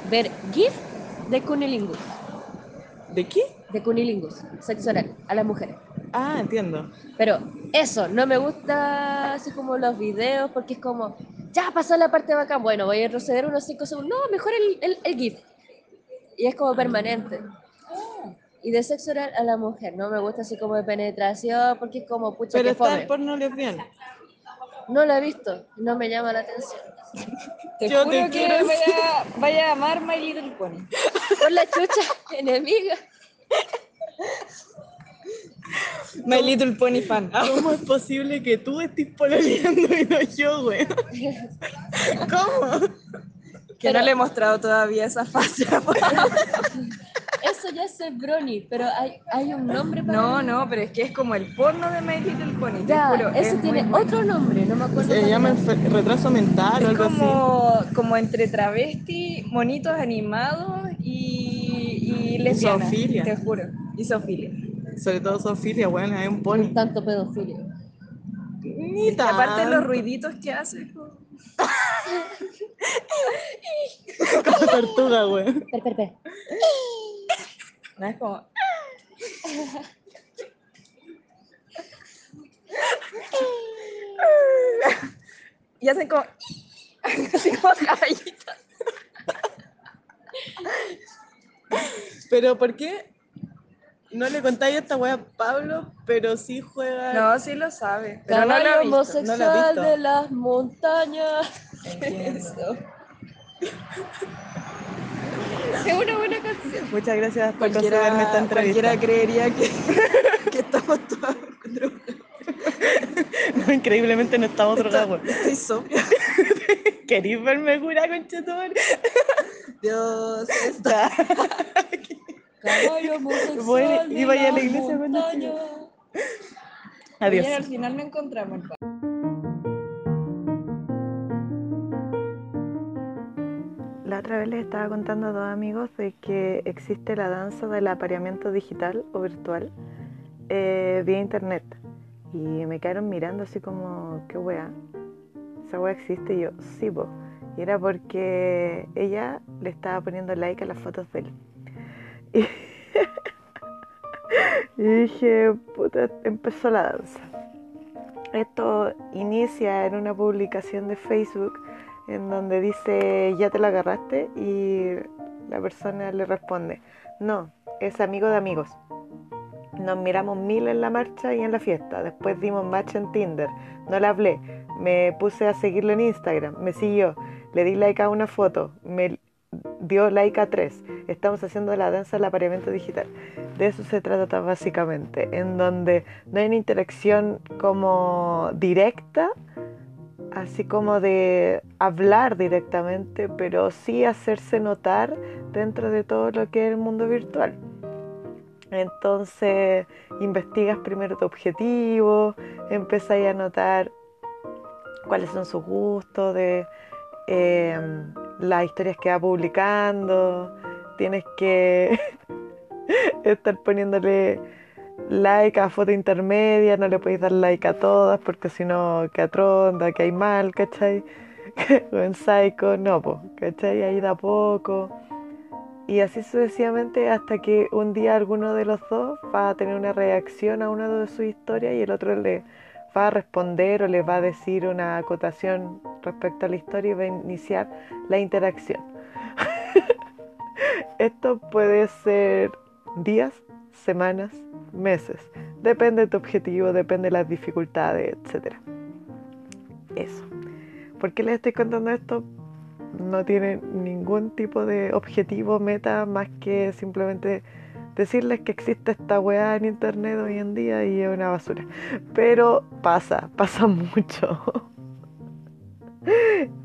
ver GIF de cunilingus. ¿De qué? De cunilingus, sexo oral, a las mujeres. Ah, entiendo. Pero eso, no me gusta así como los videos, porque es como, ya pasó la parte bacán, bueno, voy a retroceder unos 5 segundos, no, mejor el, el, el GIF. Y es como permanente. Y de sexo oral a la mujer, no me gusta así como de penetración, porque es como, pucha, Pero que está fome. el porno lesbiano. No lo he visto, no me llama la atención. Te Yo juro te que quiero vaya, vaya a amar My Little Pony. Por la chucha, enemiga. My Little Pony fan. ¿Cómo es posible que tú estés pololeando y no yo, güey? ¿Cómo? Que no le he mostrado todavía esa fase. Eso ya es el brony, pero hay, hay un nombre para No, no, pero es que es como el porno de My Little Pony. te Ya, juro, ese es tiene muy otro nombre, no me acuerdo. Se llama retraso mental o Es algo así. como, como entre travesti, monitos animados y, y lesbianas. Te juro. Y Sofilia. Sobre todo Sofía, bueno, hay un pony. tanto pedofilia. Ni Y aparte los ruiditos que hace. como- Como tortuga, güey. Per, per, per. No es como. Y hacen como. Así como caballitos. Pero ¿por qué no le contáis esta wea a Pablo, pero sí juega? No, sí lo sabe. Pero no lo Caballo he visto. homosexual no lo he visto. de las montañas. Eso. Es una buena canción. Muchas gracias por Cualquiera, concederme esta entrevista. cualquiera creería que, que estamos todos drogados. No, increíblemente no estamos drogados. Estoy sobria. ¿Queréis verme cura, conchetumare? Dios, está. Caballo homosexual Bueno, iba a la iglesia cuando. Adiós. Al final no encontramos el La otra vez les estaba contando a dos amigos de que existe la danza del apareamiento digital o virtual eh, vía internet. Y me quedaron mirando así como, ¿qué wea? ¿Esa wea existe? Y yo, sí, po. Y era porque ella le estaba poniendo like a las fotos de él. Y, dije, puta, empezó la danza. Esto inicia en una publicación de Facebook en donde dice, ya te la agarraste y la persona le responde, no, es amigo de amigos. Nos miramos mil en la marcha y en la fiesta. Después dimos match en Tinder. No le hablé. Me puse a seguirlo en Instagram. Me siguió. Le di like a una foto. Me dio like a tres. Estamos haciendo la danza del apareamiento digital. De eso se trata básicamente. En donde no hay una interacción como directa, así como de hablar directamente, pero sí hacerse notar dentro de todo lo que es el mundo virtual. Entonces investigas primero tu objetivo, empezáis a notar cuáles son sus gustos, de eh, las historias que va publicando, tienes que estar poniéndole like a foto intermedia, no le podéis dar like a todas porque si no que atronda, que hay mal, ¿cachai? o en psycho, no, pues, ¿cachai? Ahí da poco. Y así sucesivamente hasta que un día alguno de los dos va a tener una reacción a una de sus historias y el otro le va a responder o le va a decir una acotación respecto a la historia y va a iniciar la interacción. Esto puede ser días, semanas, meses. Depende de tu objetivo, depende de las dificultades, etc. Eso. ¿Por qué les estoy contando esto? no tiene ningún tipo de objetivo, meta, más que simplemente decirles que existe esta weá en internet hoy en día y es una basura. Pero pasa, pasa mucho.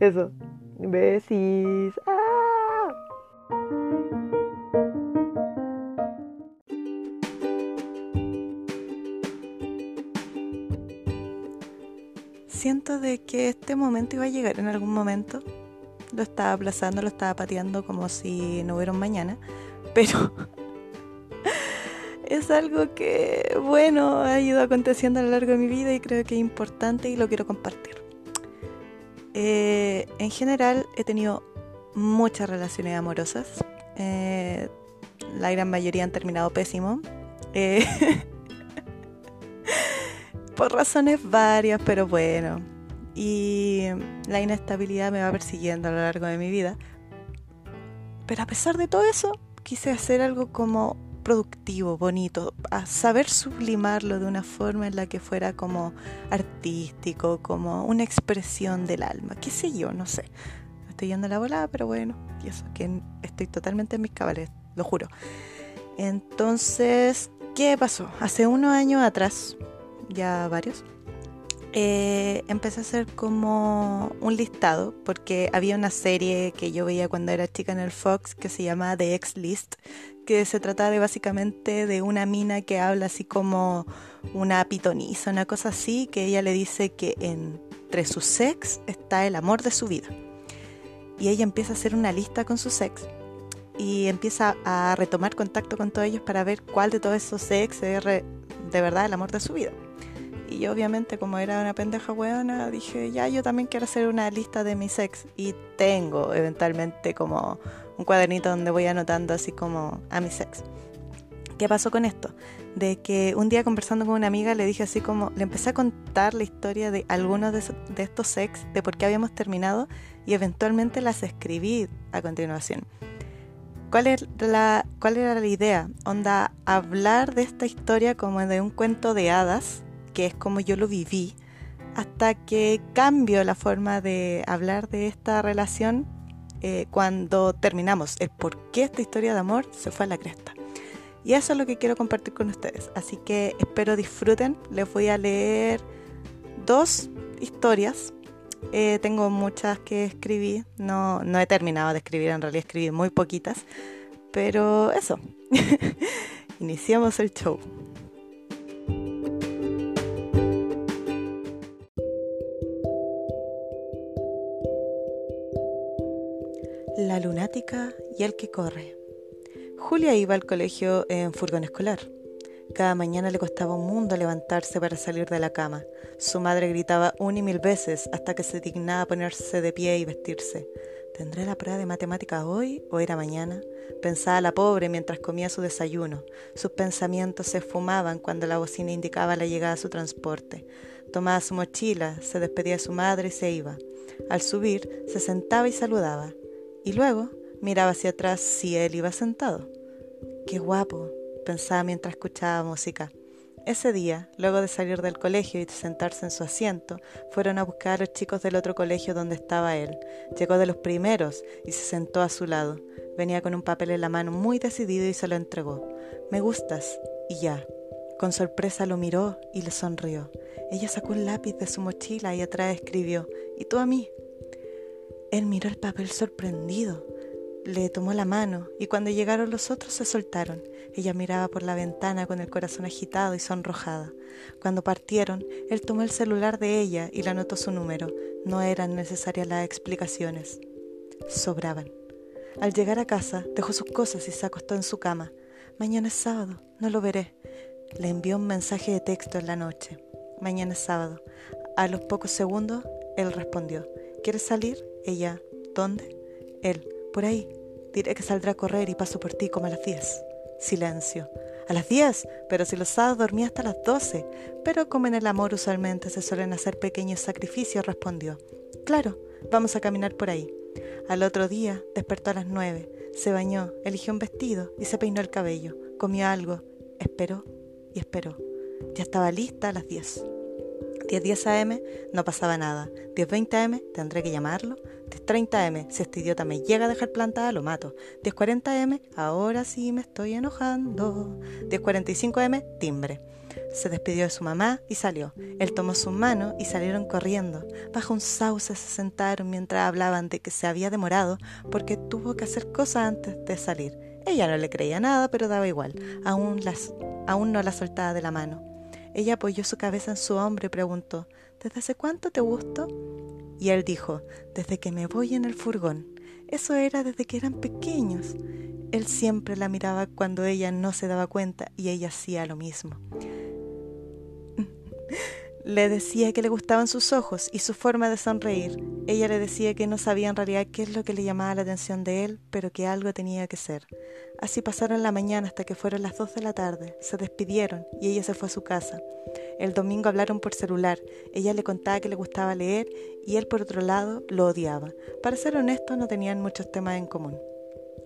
Eso. Besis. ¡Ah! Siento de que este momento iba a llegar en algún momento lo estaba aplazando, lo estaba pateando como si no hubiera un mañana, pero es algo que, bueno, ha ido aconteciendo a lo largo de mi vida y creo que es importante y lo quiero compartir. Eh, en general he tenido muchas relaciones amorosas, eh, la gran mayoría han terminado pésimo. Eh, por razones varias, pero bueno, y la inestabilidad me va persiguiendo a lo largo de mi vida. Pero a pesar de todo eso, quise hacer algo como productivo, bonito, a saber sublimarlo de una forma en la que fuera como artístico, como una expresión del alma, qué sé yo, no sé. Estoy yendo a la volada, pero bueno, y eso, que estoy totalmente en mis cabales, lo juro. Entonces, ¿qué pasó? Hace unos años atrás, ya varios, eh, empecé a hacer como un listado, porque había una serie que yo veía cuando era chica en el Fox que se llama The X List, que se trata de básicamente de una mina que habla así como una pitoniza, una cosa así, que ella le dice que entre sus sex está el amor de su vida. Y ella empieza a hacer una lista con sus sex y empieza a retomar contacto con todos ellos para ver cuál de todos esos sex es de verdad el amor de su vida. Y yo obviamente como era una pendeja weona, dije, ya yo también quiero hacer una lista de mis ex. Y tengo eventualmente como un cuadernito donde voy anotando así como a mis ex. ¿Qué pasó con esto? De que un día conversando con una amiga le dije así como, le empecé a contar la historia de algunos de, de estos ex, de por qué habíamos terminado y eventualmente las escribí a continuación. ¿Cuál, es la, ¿Cuál era la idea? Onda, hablar de esta historia como de un cuento de hadas que es como yo lo viví, hasta que cambio la forma de hablar de esta relación eh, cuando terminamos, el por qué esta historia de amor se fue a la cresta. Y eso es lo que quiero compartir con ustedes. Así que espero disfruten. Les voy a leer dos historias. Eh, tengo muchas que escribí. No, no he terminado de escribir, en realidad escribí muy poquitas. Pero eso. Iniciamos el show. La lunática y el que corre. Julia iba al colegio en furgón escolar. Cada mañana le costaba un mundo levantarse para salir de la cama. Su madre gritaba una y mil veces hasta que se dignaba ponerse de pie y vestirse. ¿Tendré la prueba de matemáticas hoy o era mañana? Pensaba la pobre mientras comía su desayuno. Sus pensamientos se esfumaban cuando la bocina indicaba la llegada de su transporte. Tomaba su mochila, se despedía de su madre y se iba. Al subir, se sentaba y saludaba y luego miraba hacia atrás si él iba sentado. Qué guapo, pensaba mientras escuchaba música. Ese día, luego de salir del colegio y de sentarse en su asiento, fueron a buscar a los chicos del otro colegio donde estaba él. Llegó de los primeros y se sentó a su lado. Venía con un papel en la mano muy decidido y se lo entregó. Me gustas. Y ya. Con sorpresa lo miró y le sonrió. Ella sacó un lápiz de su mochila y atrás escribió, ¿y tú a mí? Él miró el papel sorprendido, le tomó la mano y cuando llegaron los otros se soltaron. Ella miraba por la ventana con el corazón agitado y sonrojada. Cuando partieron, él tomó el celular de ella y le anotó su número. No eran necesarias las explicaciones. Sobraban. Al llegar a casa, dejó sus cosas y se acostó en su cama. Mañana es sábado, no lo veré. Le envió un mensaje de texto en la noche. Mañana es sábado. A los pocos segundos, él respondió. ¿Quieres salir? Ella. ¿Dónde? Él. Por ahí. Diré que saldrá a correr y paso por ti como a las 10. Silencio. A las 10, pero si los sábados dormía hasta las 12. Pero como en el amor usualmente se suelen hacer pequeños sacrificios, respondió. Claro, vamos a caminar por ahí. Al otro día despertó a las 9, se bañó, eligió un vestido y se peinó el cabello. Comió algo, esperó y esperó. Ya estaba lista a las 10. 10.10 am no pasaba nada. 10.20 am tendré que llamarlo. 10.30 am si este idiota me llega a dejar plantada lo mato. 10.40 am ahora sí me estoy enojando. 10.45 am timbre. Se despidió de su mamá y salió. Él tomó su mano y salieron corriendo. Bajo un sauce se sentaron mientras hablaban de que se había demorado porque tuvo que hacer cosas antes de salir. Ella no le creía nada, pero daba igual. Aún, las, aún no la soltaba de la mano. Ella apoyó su cabeza en su hombro y preguntó, ¿Desde hace cuánto te gusto? Y él dijo, desde que me voy en el furgón. Eso era desde que eran pequeños. Él siempre la miraba cuando ella no se daba cuenta y ella hacía lo mismo. Le decía que le gustaban sus ojos y su forma de sonreír. Ella le decía que no sabía en realidad qué es lo que le llamaba la atención de él, pero que algo tenía que ser. Así pasaron la mañana hasta que fueron las dos de la tarde. Se despidieron y ella se fue a su casa. El domingo hablaron por celular. Ella le contaba que le gustaba leer y él por otro lado lo odiaba. Para ser honesto no tenían muchos temas en común.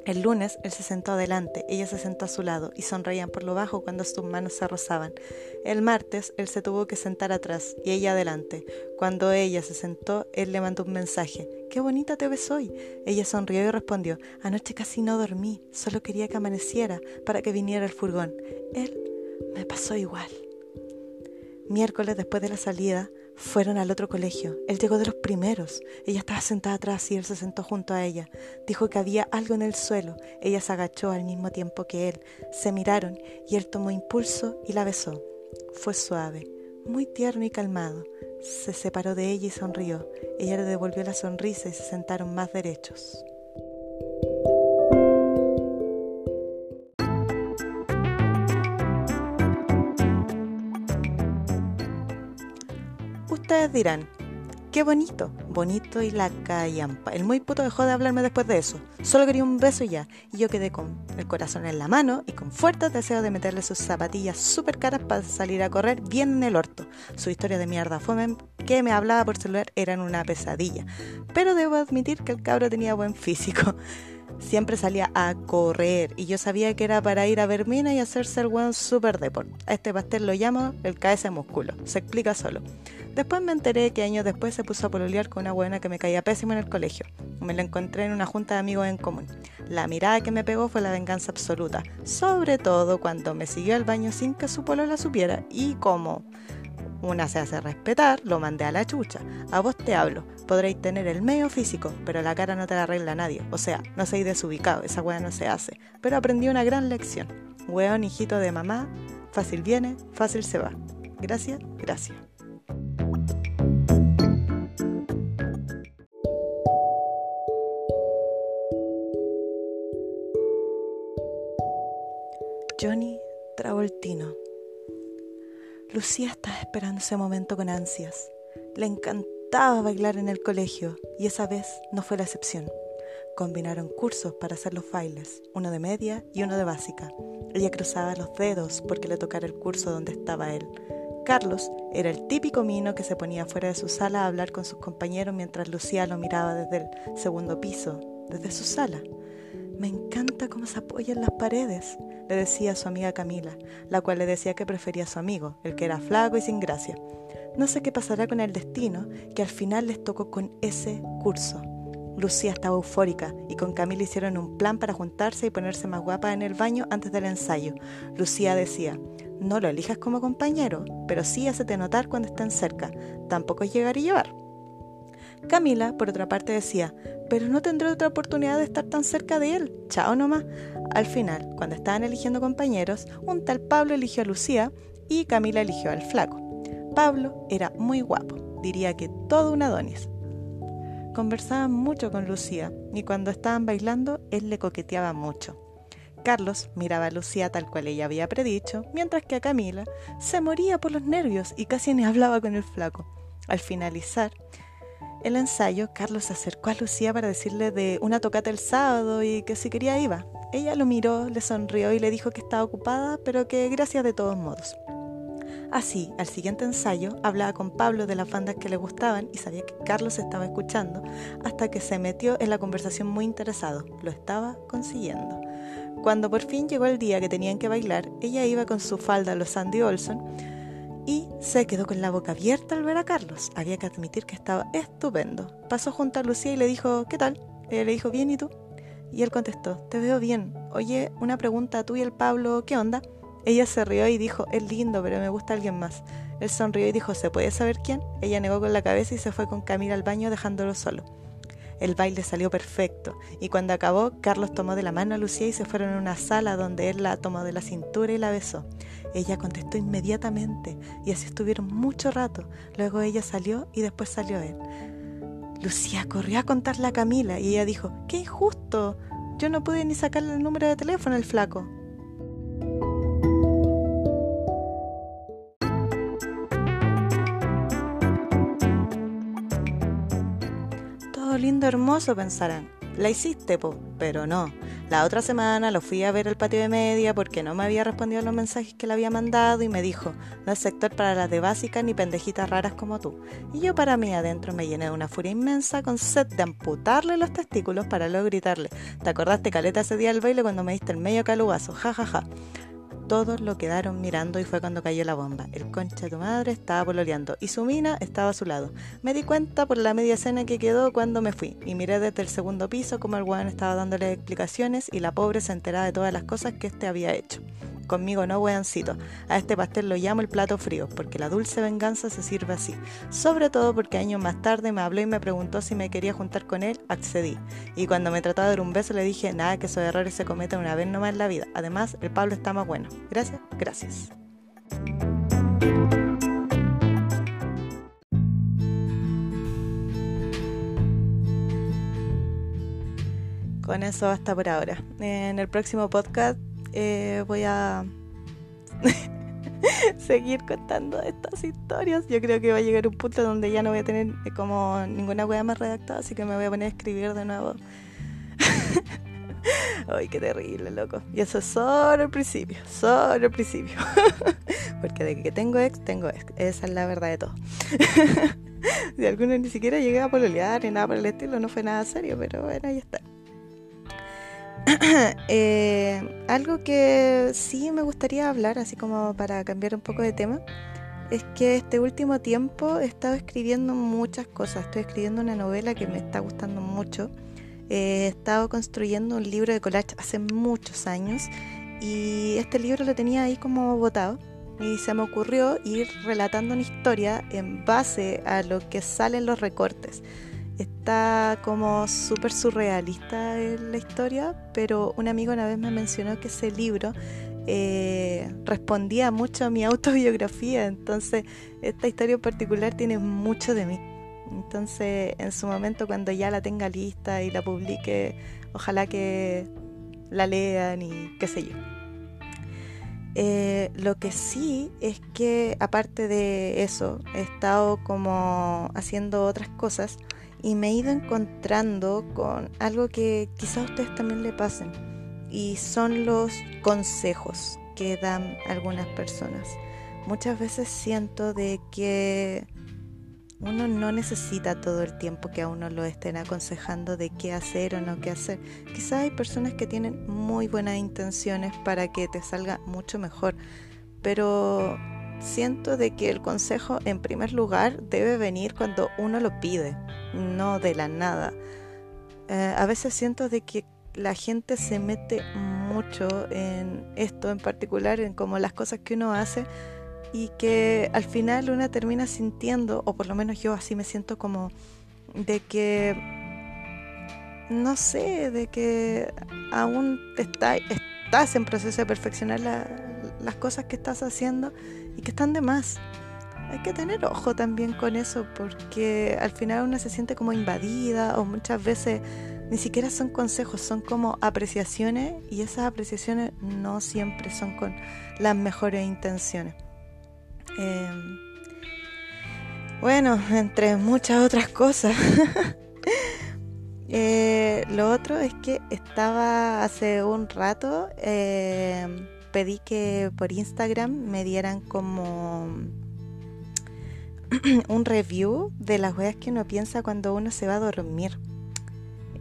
El lunes él se sentó adelante, ella se sentó a su lado y sonreían por lo bajo cuando sus manos se rozaban. El martes él se tuvo que sentar atrás y ella adelante. Cuando ella se sentó, él le mandó un mensaje. ¡Qué bonita te ves hoy! Ella sonrió y respondió. Anoche casi no dormí, solo quería que amaneciera para que viniera el furgón. Él me pasó igual. Miércoles después de la salida, fueron al otro colegio. Él llegó de los primeros. Ella estaba sentada atrás y él se sentó junto a ella. Dijo que había algo en el suelo. Ella se agachó al mismo tiempo que él. Se miraron y él tomó impulso y la besó. Fue suave, muy tierno y calmado. Se separó de ella y sonrió. Ella le devolvió la sonrisa y se sentaron más derechos. Ustedes dirán, qué bonito, bonito y la callampa. El muy puto dejó de hablarme después de eso. Solo quería un beso y ya. Y yo quedé con el corazón en la mano y con fuertes deseos de meterle sus zapatillas súper caras para salir a correr bien en el orto. Su historia de mierda fue que me hablaba por celular eran una pesadilla. Pero debo admitir que el cabro tenía buen físico siempre salía a correr y yo sabía que era para ir a ver mina y hacerse el buen super deport. A este pastel lo llamo el KS músculo, se explica solo. Después me enteré que años después se puso a pololear con una buena que me caía pésimo en el colegio. Me la encontré en una junta de amigos en común. La mirada que me pegó fue la venganza absoluta, sobre todo cuando me siguió al baño sin que su polo la supiera y como una se hace respetar, lo mandé a la chucha. A vos te hablo. Podréis tener el medio físico, pero la cara no te la arregla nadie. O sea, no seis desubicado, esa weá no se hace. Pero aprendí una gran lección. Weón, hijito de mamá, fácil viene, fácil se va. Gracias, gracias. Johnny Travoltino. Lucía estaba esperando ese momento con ansias. Le encantaba bailar en el colegio y esa vez no fue la excepción. Combinaron cursos para hacer los bailes, uno de media y uno de básica. Ella cruzaba los dedos porque le tocara el curso donde estaba él. Carlos era el típico mino que se ponía fuera de su sala a hablar con sus compañeros mientras Lucía lo miraba desde el segundo piso, desde su sala. Me encanta cómo se apoya en las paredes, le decía a su amiga Camila, la cual le decía que prefería a su amigo, el que era flaco y sin gracia. No sé qué pasará con el destino, que al final les tocó con ese curso. Lucía estaba eufórica y con Camila hicieron un plan para juntarse y ponerse más guapa en el baño antes del ensayo. Lucía decía, no lo elijas como compañero, pero sí hacete notar cuando estén cerca. Tampoco es llegar y llevar. Camila, por otra parte, decía, pero no tendré otra oportunidad de estar tan cerca de él. Chao nomás. Al final, cuando estaban eligiendo compañeros, un tal Pablo eligió a Lucía y Camila eligió al flaco. Pablo era muy guapo, diría que todo un Adonis. Conversaban mucho con Lucía y cuando estaban bailando él le coqueteaba mucho. Carlos miraba a Lucía tal cual ella había predicho, mientras que a Camila se moría por los nervios y casi ni hablaba con el flaco. Al finalizar el ensayo, Carlos se acercó a Lucía para decirle de una tocata el sábado y que si quería iba. Ella lo miró, le sonrió y le dijo que estaba ocupada, pero que gracias de todos modos. Así, al siguiente ensayo, hablaba con Pablo de las bandas que le gustaban y sabía que Carlos estaba escuchando, hasta que se metió en la conversación muy interesado. Lo estaba consiguiendo. Cuando por fin llegó el día que tenían que bailar, ella iba con su falda a los Sandy Olson y se quedó con la boca abierta al ver a Carlos. Había que admitir que estaba estupendo. Pasó junto a Lucía y le dijo, ¿qué tal? Ella le dijo, bien, ¿y tú? Y él contestó, te veo bien. Oye, una pregunta, tú y el Pablo, ¿qué onda? Ella se rió y dijo, es lindo, pero me gusta alguien más. Él sonrió y dijo, ¿se puede saber quién? Ella negó con la cabeza y se fue con Camila al baño dejándolo solo. El baile salió perfecto y cuando acabó, Carlos tomó de la mano a Lucía y se fueron a una sala donde él la tomó de la cintura y la besó. Ella contestó inmediatamente y así estuvieron mucho rato. Luego ella salió y después salió él. Lucía corrió a contarle a Camila y ella dijo, ¡qué injusto! Yo no pude ni sacarle el número de teléfono al flaco. Todo lindo, hermoso, pensarán. La hiciste, po, pero no. La otra semana lo fui a ver al patio de media porque no me había respondido a los mensajes que le había mandado y me dijo, no es sector para las de básicas ni pendejitas raras como tú. Y yo para mí adentro me llené de una furia inmensa con sed de amputarle los testículos para luego gritarle, ¿te acordaste caleta ese día del baile cuando me diste el medio calugazo? Ja, ja, ja. Todos lo quedaron mirando y fue cuando cayó la bomba. El concha de tu madre estaba pololeando y su mina estaba a su lado. Me di cuenta por la media escena que quedó cuando me fui y miré desde el segundo piso como el weón estaba dándole explicaciones y la pobre se enteraba de todas las cosas que este había hecho. Conmigo no, weoncito. A este pastel lo llamo el plato frío, porque la dulce venganza se sirve así. Sobre todo porque años más tarde me habló y me preguntó si me quería juntar con él, accedí. Y cuando me trataba de dar un beso le dije, nada, que esos errores se cometen una vez nomás en la vida. Además, el Pablo está más bueno. Gracias, gracias. Con eso hasta por ahora. En el próximo podcast eh, voy a seguir contando estas historias. Yo creo que va a llegar un punto donde ya no voy a tener como ninguna wea más redactada, así que me voy a poner a escribir de nuevo. Ay, qué terrible, loco. Y eso es solo el principio, solo el principio. Porque de que tengo ex, tengo ex. Esa es la verdad de todo. si alguno ni siquiera llegué a pololear ni nada por el estilo, no fue nada serio, pero bueno, ahí está. eh, algo que sí me gustaría hablar, así como para cambiar un poco de tema, es que este último tiempo he estado escribiendo muchas cosas. Estoy escribiendo una novela que me está gustando mucho. He estado construyendo un libro de collage hace muchos años y este libro lo tenía ahí como botado y se me ocurrió ir relatando una historia en base a lo que salen los recortes. Está como súper surrealista la historia, pero un amigo una vez me mencionó que ese libro eh, respondía mucho a mi autobiografía, entonces esta historia en particular tiene mucho de mí. Entonces, en su momento, cuando ya la tenga lista y la publique, ojalá que la lean y qué sé yo. Eh, lo que sí es que, aparte de eso, he estado como haciendo otras cosas y me he ido encontrando con algo que quizás a ustedes también le pasen y son los consejos que dan algunas personas. Muchas veces siento de que uno no necesita todo el tiempo que a uno lo estén aconsejando de qué hacer o no qué hacer. Quizás hay personas que tienen muy buenas intenciones para que te salga mucho mejor, pero siento de que el consejo en primer lugar debe venir cuando uno lo pide, no de la nada. Eh, a veces siento de que la gente se mete mucho en esto en particular, en como las cosas que uno hace y que al final una termina sintiendo, o por lo menos yo así me siento como de que, no sé, de que aún está, estás en proceso de perfeccionar las cosas que estás haciendo y que están de más. Hay que tener ojo también con eso porque al final una se siente como invadida o muchas veces ni siquiera son consejos, son como apreciaciones y esas apreciaciones no siempre son con las mejores intenciones. Em, bueno, entre muchas otras cosas. Eh, lo otro es que estaba hace un rato, em, pedí que por Instagram me dieran como un review de las weas que uno piensa cuando uno se va a dormir.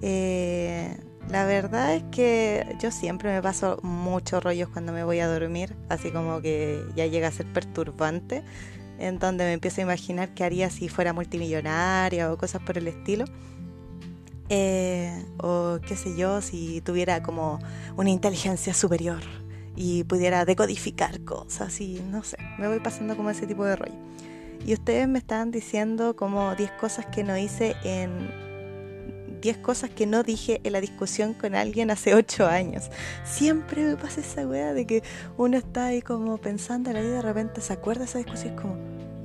Eh, la verdad es que yo siempre me paso muchos rollos cuando me voy a dormir, así como que ya llega a ser perturbante, en donde me empiezo a imaginar qué haría si fuera multimillonaria o cosas por el estilo. Eh, o qué sé yo, si tuviera como una inteligencia superior y pudiera decodificar cosas y no sé, me voy pasando como ese tipo de rollo. Y ustedes me estaban diciendo como 10 cosas que no hice en 10 cosas que no dije en la discusión con alguien hace 8 años. Siempre me pasa esa weá de que uno está ahí como pensando en la vida y de repente se acuerda de esa discusión como,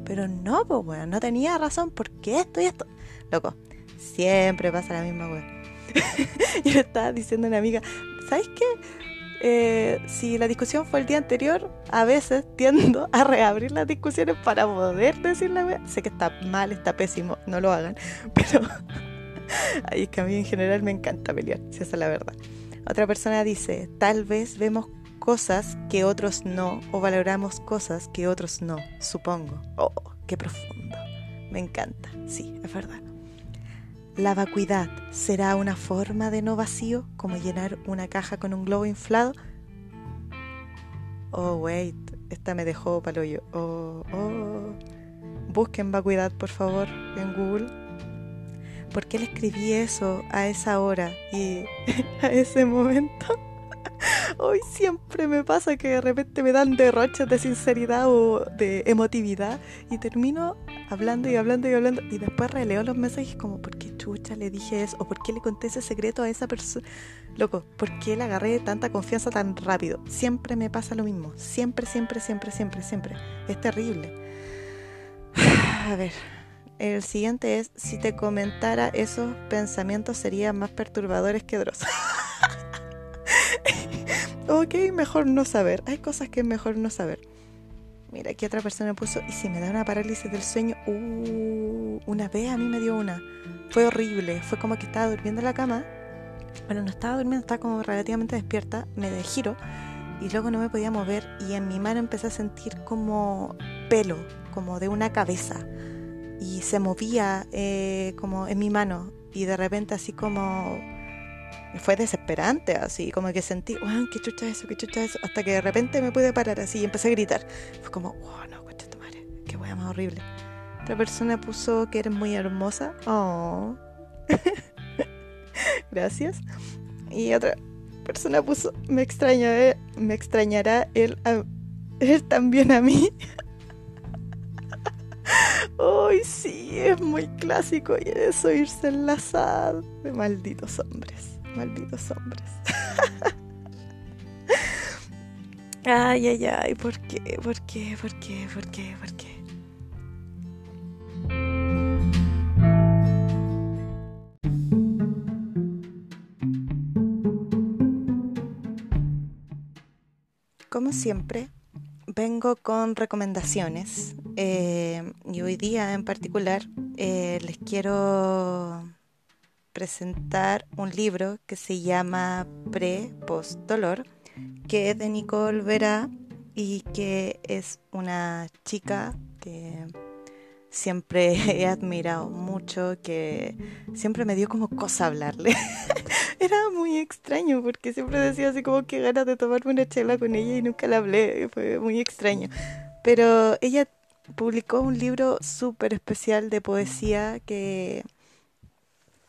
pero no, pues weá, no tenía razón, ¿por qué esto y esto? Loco, siempre pasa la misma weá. Yo estaba diciendo a una amiga, ¿sabes qué? Eh, si la discusión fue el día anterior, a veces tiendo a reabrir las discusiones para poder decir la weá. Sé que está mal, está pésimo, no lo hagan, pero Ay, es que a mí en general me encanta pelear, si es la verdad. Otra persona dice, tal vez vemos cosas que otros no, o valoramos cosas que otros no, supongo. Oh, qué profundo. Me encanta, sí, es verdad. La vacuidad será una forma de no vacío, como llenar una caja con un globo inflado. Oh, wait, esta me dejó palo yo. Oh, oh. Busquen vacuidad, por favor, en Google ¿por qué le escribí eso a esa hora y a ese momento? Hoy siempre me pasa que de repente me dan derroches de sinceridad o de emotividad y termino hablando y hablando y hablando y después releo los mensajes como ¿por qué chucha le dije eso? ¿O por qué le conté ese secreto a esa persona? Loco, ¿por qué le agarré tanta confianza tan rápido? Siempre me pasa lo mismo, siempre, siempre, siempre, siempre, siempre. Es terrible. A ver, el siguiente es, si te comentara esos pensamientos serían más perturbadores que Dross. ok, mejor no saber. Hay cosas que es mejor no saber. Mira, aquí otra persona puso, y si me da una parálisis del sueño, uh, una vez a mí me dio una. Fue horrible, fue como que estaba durmiendo en la cama. Bueno, no estaba durmiendo, estaba como relativamente despierta. Me de giro y luego no me podía mover y en mi mano empecé a sentir como pelo, como de una cabeza y se movía eh, como en mi mano. Y de repente así como fue desesperante así como que sentí wow, qué chucha eso qué chucha eso hasta que de repente me pude parar así y empecé a gritar. Fue como wow no coche tu madre qué wea más horrible otra persona puso que eres muy hermosa. Oh. Gracias. Y otra persona puso me extrañará me extrañará él, él también a mí Ay, sí, es muy clásico y eso irse enlazado. De malditos hombres, malditos hombres. ay, ay, ay, ¿por qué? ¿Por qué? ¿Por qué? ¿Por qué? ¿Por qué? Como siempre, vengo con recomendaciones eh, y hoy día en particular eh, les quiero presentar un libro que se llama Pre-Post Dolor, que es de Nicole Vera y que es una chica que siempre he admirado mucho, que siempre me dio como cosa hablarle. Era muy extraño porque siempre decía así como que ganas de tomarme una chela con ella y nunca la hablé, fue muy extraño. Pero ella publicó un libro súper especial de poesía que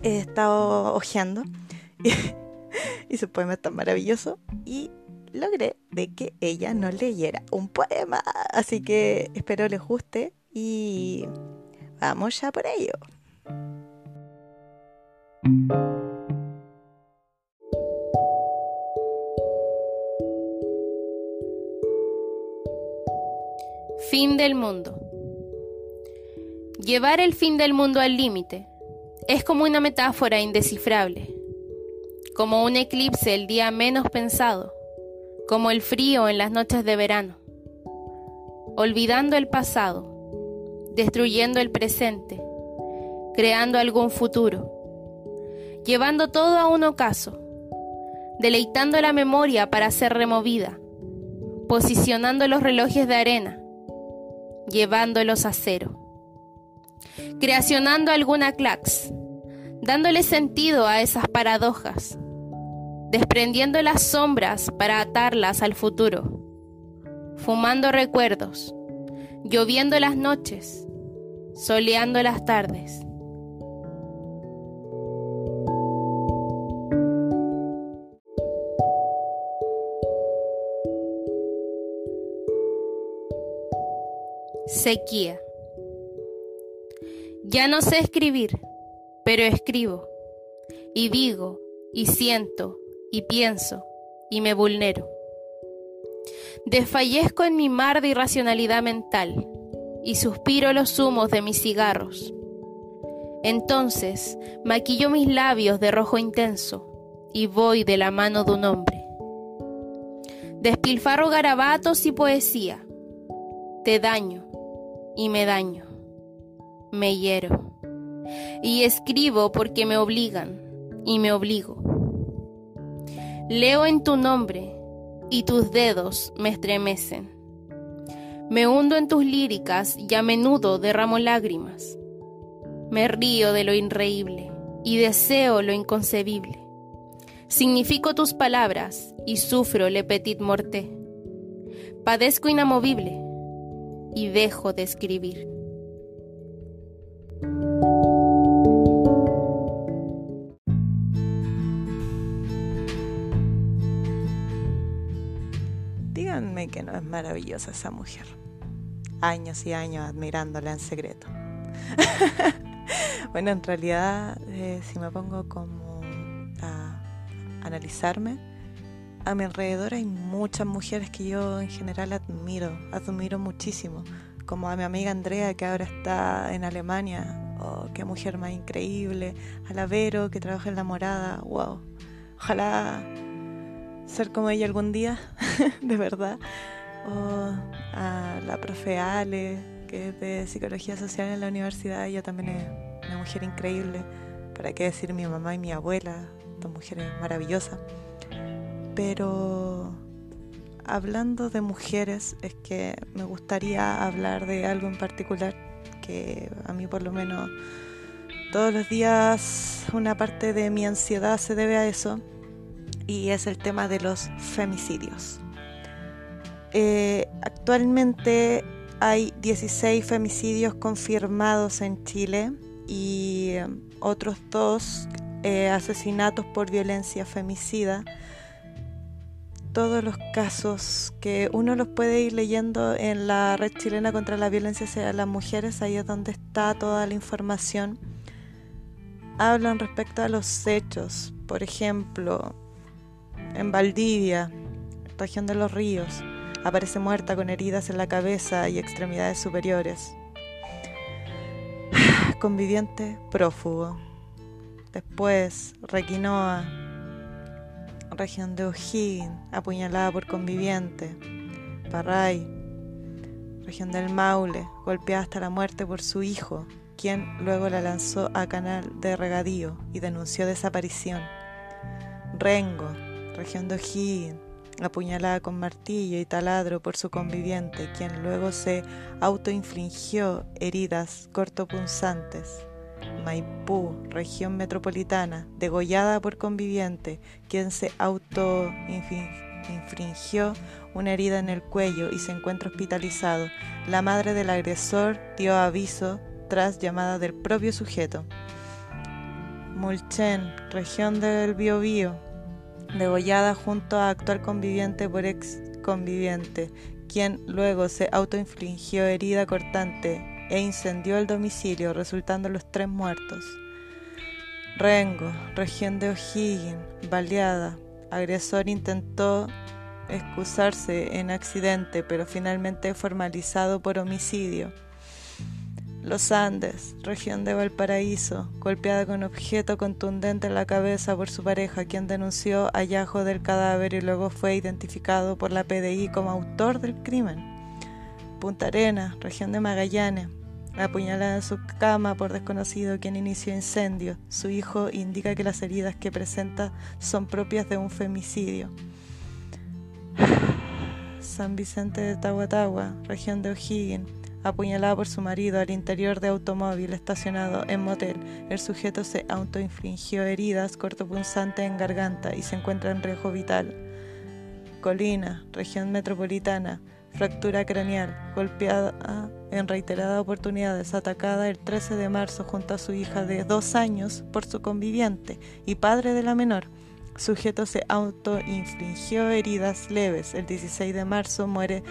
he estado hojeando y, su poema es tan maravilloso y logré de que ella no leyera un poema. Así que espero les guste y vamos ya por ello. Fin del mundo. Llevar el fin del mundo al límite es como una metáfora indescifrable. como un eclipse el día menos pensado, como el frío en las noches de verano, olvidando el pasado, destruyendo el presente, creando algún futuro, llevando todo a un ocaso, deleitando la memoria para ser removida, posicionando los relojes de arena, llevándolos a cero, creacionando alguna clax, dándole sentido a esas paradojas, desprendiendo las sombras para atarlas al futuro, fumando recuerdos, lloviendo las noches, soleando las tardes. Sequía. Ya no sé escribir, pero escribo, y digo, y siento, y pienso, y me vulnero. Desfallezco en mi mar de irracionalidad mental, y suspiro los humos de mis cigarros. Entonces maquillo mis labios de rojo intenso, y voy de la mano de un hombre. Despilfarro garabatos y poesía. Te daño, y me daño, me hiero. Y escribo porque me obligan y me obligo. Leo en tu nombre y tus dedos me estremecen. Me hundo en tus líricas y a menudo derramo lágrimas. Me río de lo inreíble y deseo lo inconcebible. Significo tus palabras y sufro le petit morté. Padezco inamovible y dejo de escribir. Que no es maravillosa esa mujer. Años y años admirándola en secreto. bueno, en realidad, eh, si me pongo como a analizarme, a mi alrededor hay muchas mujeres que yo en general admiro, admiro muchísimo, como a mi amiga Andrea que ahora está en Alemania, oh, qué mujer más increíble, a la Vero que trabaja en La Morada, wow, ojalá ser como ella algún día, de verdad, o a la profe Ale que es de psicología social en la universidad, ella también es una mujer increíble, para qué decir mi mamá y mi abuela, dos mujeres maravillosas. Pero hablando de mujeres, es que me gustaría hablar de algo en particular que a mí por lo menos todos los días una parte de mi ansiedad se debe a eso y es el tema de los femicidios. Eh, actualmente hay 16 femicidios confirmados en Chile y eh, otros dos eh, asesinatos por violencia femicida todos los casos que uno los puede ir leyendo en la red chilena contra la violencia hacia las mujeres, ahí es donde está toda la información. Hablan respecto a los hechos, por ejemplo, en Valdivia, región de los ríos, aparece muerta con heridas en la cabeza y extremidades superiores. Conviviente prófugo. Después, Requinoa, región de O'Higgins, apuñalada por conviviente. Parray, región del Maule, golpeada hasta la muerte por su hijo, quien luego la lanzó a canal de regadío y denunció desaparición. Rengo, región de O'Higgins, apuñalada con martillo y taladro por su conviviente, quien luego se autoinfligió heridas cortopunzantes. Maipú, región metropolitana, degollada por conviviente, quien se auto-infringió una herida en el cuello y se encuentra hospitalizado. La madre del agresor dio aviso tras llamada del propio sujeto. Mulchen, región del Biobío, degollada junto a actual conviviente por ex conviviente, quien luego se autoinfligió herida cortante e incendió el domicilio, resultando los tres muertos. Rengo, región de O'Higgins, baleada. Agresor intentó excusarse en accidente, pero finalmente formalizado por homicidio. Los Andes, región de Valparaíso, golpeada con objeto contundente en la cabeza por su pareja, quien denunció hallazgo del cadáver y luego fue identificado por la PDI como autor del crimen. Punta Arenas, región de Magallanes, apuñalada en su cama por desconocido quien inició incendio. Su hijo indica que las heridas que presenta son propias de un femicidio. San Vicente de Tahuatahua, región de O'Higgins, apuñalada por su marido al interior de automóvil estacionado en motel. El sujeto se autoinfligió heridas cortopunzantes en garganta y se encuentra en riesgo vital. Colina, región metropolitana, fractura craneal, golpeada en reiteradas oportunidades, atacada el 13 de marzo junto a su hija de dos años por su conviviente y padre de la menor. Sujeto se autoinfligió heridas leves. El 16 de marzo muere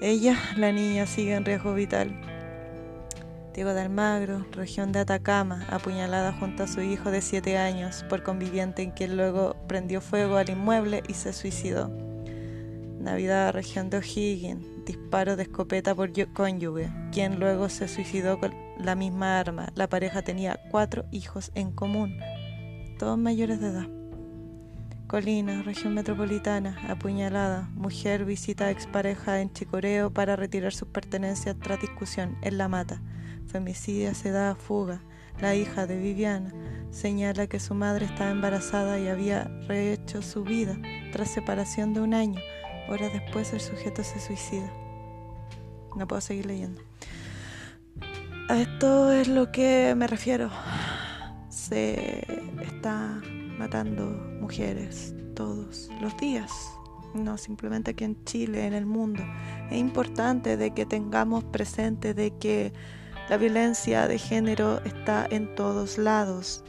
ella, la niña, sigue en riesgo vital. Diego de Almagro, región de Atacama, apuñalada junto a su hijo de 7 años por conviviente en quien luego prendió fuego al inmueble y se suicidó. Navidad, región de O'Higgins, disparo de escopeta por cónyuge, quien luego se suicidó con la misma arma. La pareja tenía cuatro hijos en común, todos mayores de edad. Colina, región metropolitana, apuñalada. Mujer visita a expareja en Chicoreo para retirar sus pertenencias tras discusión en La Mata. Femicidia se da a fuga. La hija de Viviana señala que su madre estaba embarazada y había rehecho su vida tras separación de un año. Horas después el sujeto se suicida. No puedo seguir leyendo. A esto es lo que me refiero. Se está matando mujeres todos los días, no simplemente aquí en Chile, en el mundo. Es importante de que tengamos presente de que la violencia de género está en todos lados.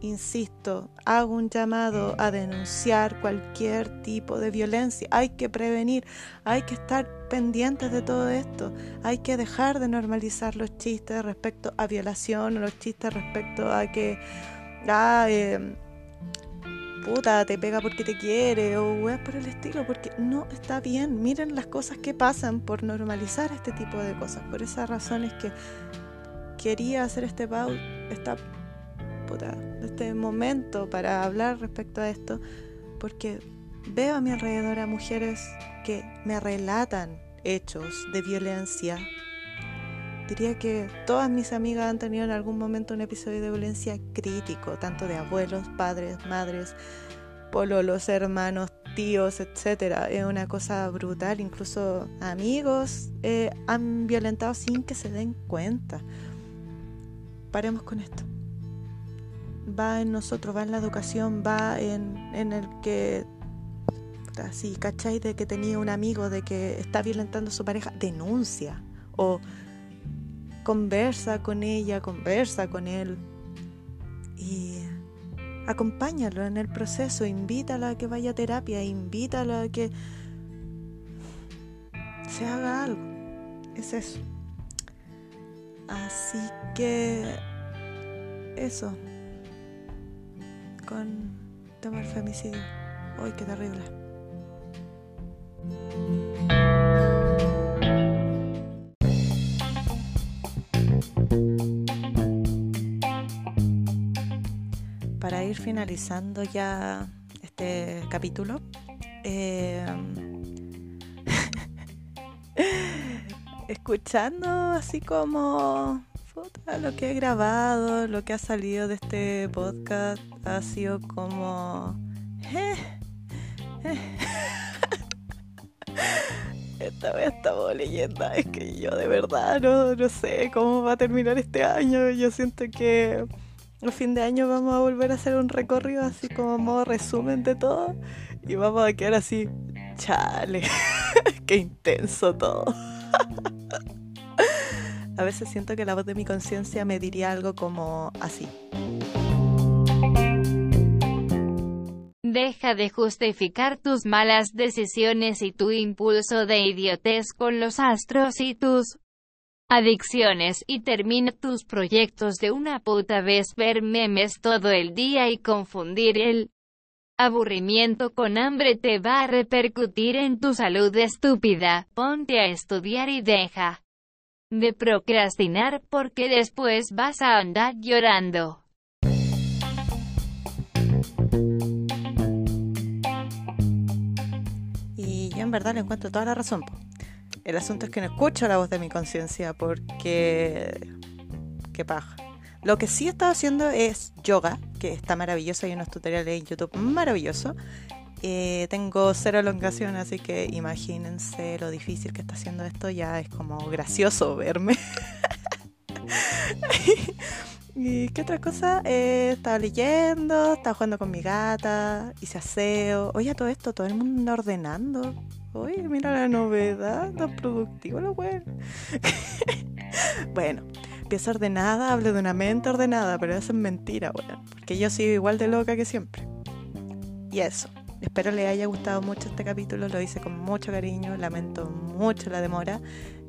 Insisto, hago un llamado a denunciar cualquier tipo de violencia. Hay que prevenir, hay que estar pendientes de todo esto. Hay que dejar de normalizar los chistes respecto a violación los chistes respecto a que ah, eh, puta, te pega porque te quiere o weas por el estilo, porque no está bien. Miren las cosas que pasan por normalizar este tipo de cosas. Por esa razón es que quería hacer este pau, esta puta, este momento para hablar respecto a esto, porque veo a mi alrededor a mujeres que me relatan hechos de violencia. Diría que todas mis amigas han tenido en algún momento un episodio de violencia crítico, tanto de abuelos, padres, madres, pololos, hermanos, tíos, etc. Es una cosa brutal, incluso amigos eh, han violentado sin que se den cuenta. Paremos con esto. Va en nosotros, va en la educación, va en, en el que así, ¿cachai? De que tenía un amigo de que está violentando a su pareja, denuncia o conversa con ella, conversa con él y acompáñalo en el proceso, invítala a que vaya a terapia, invítala a que se haga algo. Es eso. Así que eso con del femicidio. Uy, qué terrible. Para ir finalizando ya este capítulo, eh, escuchando así como lo que he grabado, lo que ha salido de este podcast, ha sido como... Eh, eh. Esta vez estamos leyendo, es que yo de verdad no, no sé cómo va a terminar este año, yo siento que el fin de año vamos a volver a hacer un recorrido así como modo resumen de todo y vamos a quedar así, chale, qué intenso todo. a veces siento que la voz de mi conciencia me diría algo como así. Deja de justificar tus malas decisiones y tu impulso de idiotez con los astros y tus adicciones y termina tus proyectos de una puta vez ver memes todo el día y confundir el aburrimiento con hambre te va a repercutir en tu salud estúpida, ponte a estudiar y deja de procrastinar porque después vas a andar llorando. Y yo en verdad le encuentro toda la razón. El asunto es que no escucho la voz de mi conciencia porque... qué paja. Lo que sí he estado haciendo es yoga, que está maravilloso. Hay unos tutoriales en YouTube maravillosos. Eh, tengo cero elongación, así que imagínense lo difícil que está haciendo esto. Ya es como gracioso verme. ¿Y qué otra cosa? Eh, estaba leyendo, estaba jugando con mi gata, hice aseo. Oye, todo esto, todo el mundo ordenando. Oye, mira la novedad, tan productivo lo bueno. bueno, empiezo ordenada, hablo de una mente ordenada, pero eso es mentira, bueno, porque yo sigo igual de loca que siempre. Y eso. Espero les haya gustado mucho este capítulo, lo hice con mucho cariño, lamento mucho la demora.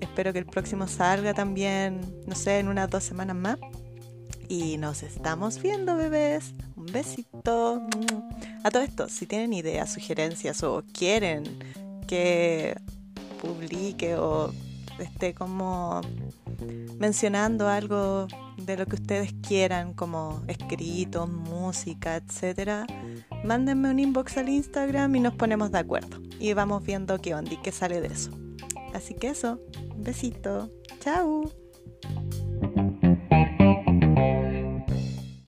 Espero que el próximo salga también, no sé, en unas dos semanas más. Y nos estamos viendo, bebés. Un besito. A todo esto, si tienen ideas, sugerencias o quieren que publique o esté como mencionando algo de lo que ustedes quieran, como escritos, música, etcétera, mándenme un inbox al Instagram y nos ponemos de acuerdo. Y vamos viendo qué onda y qué sale de eso. Así que eso, un besito. Chao.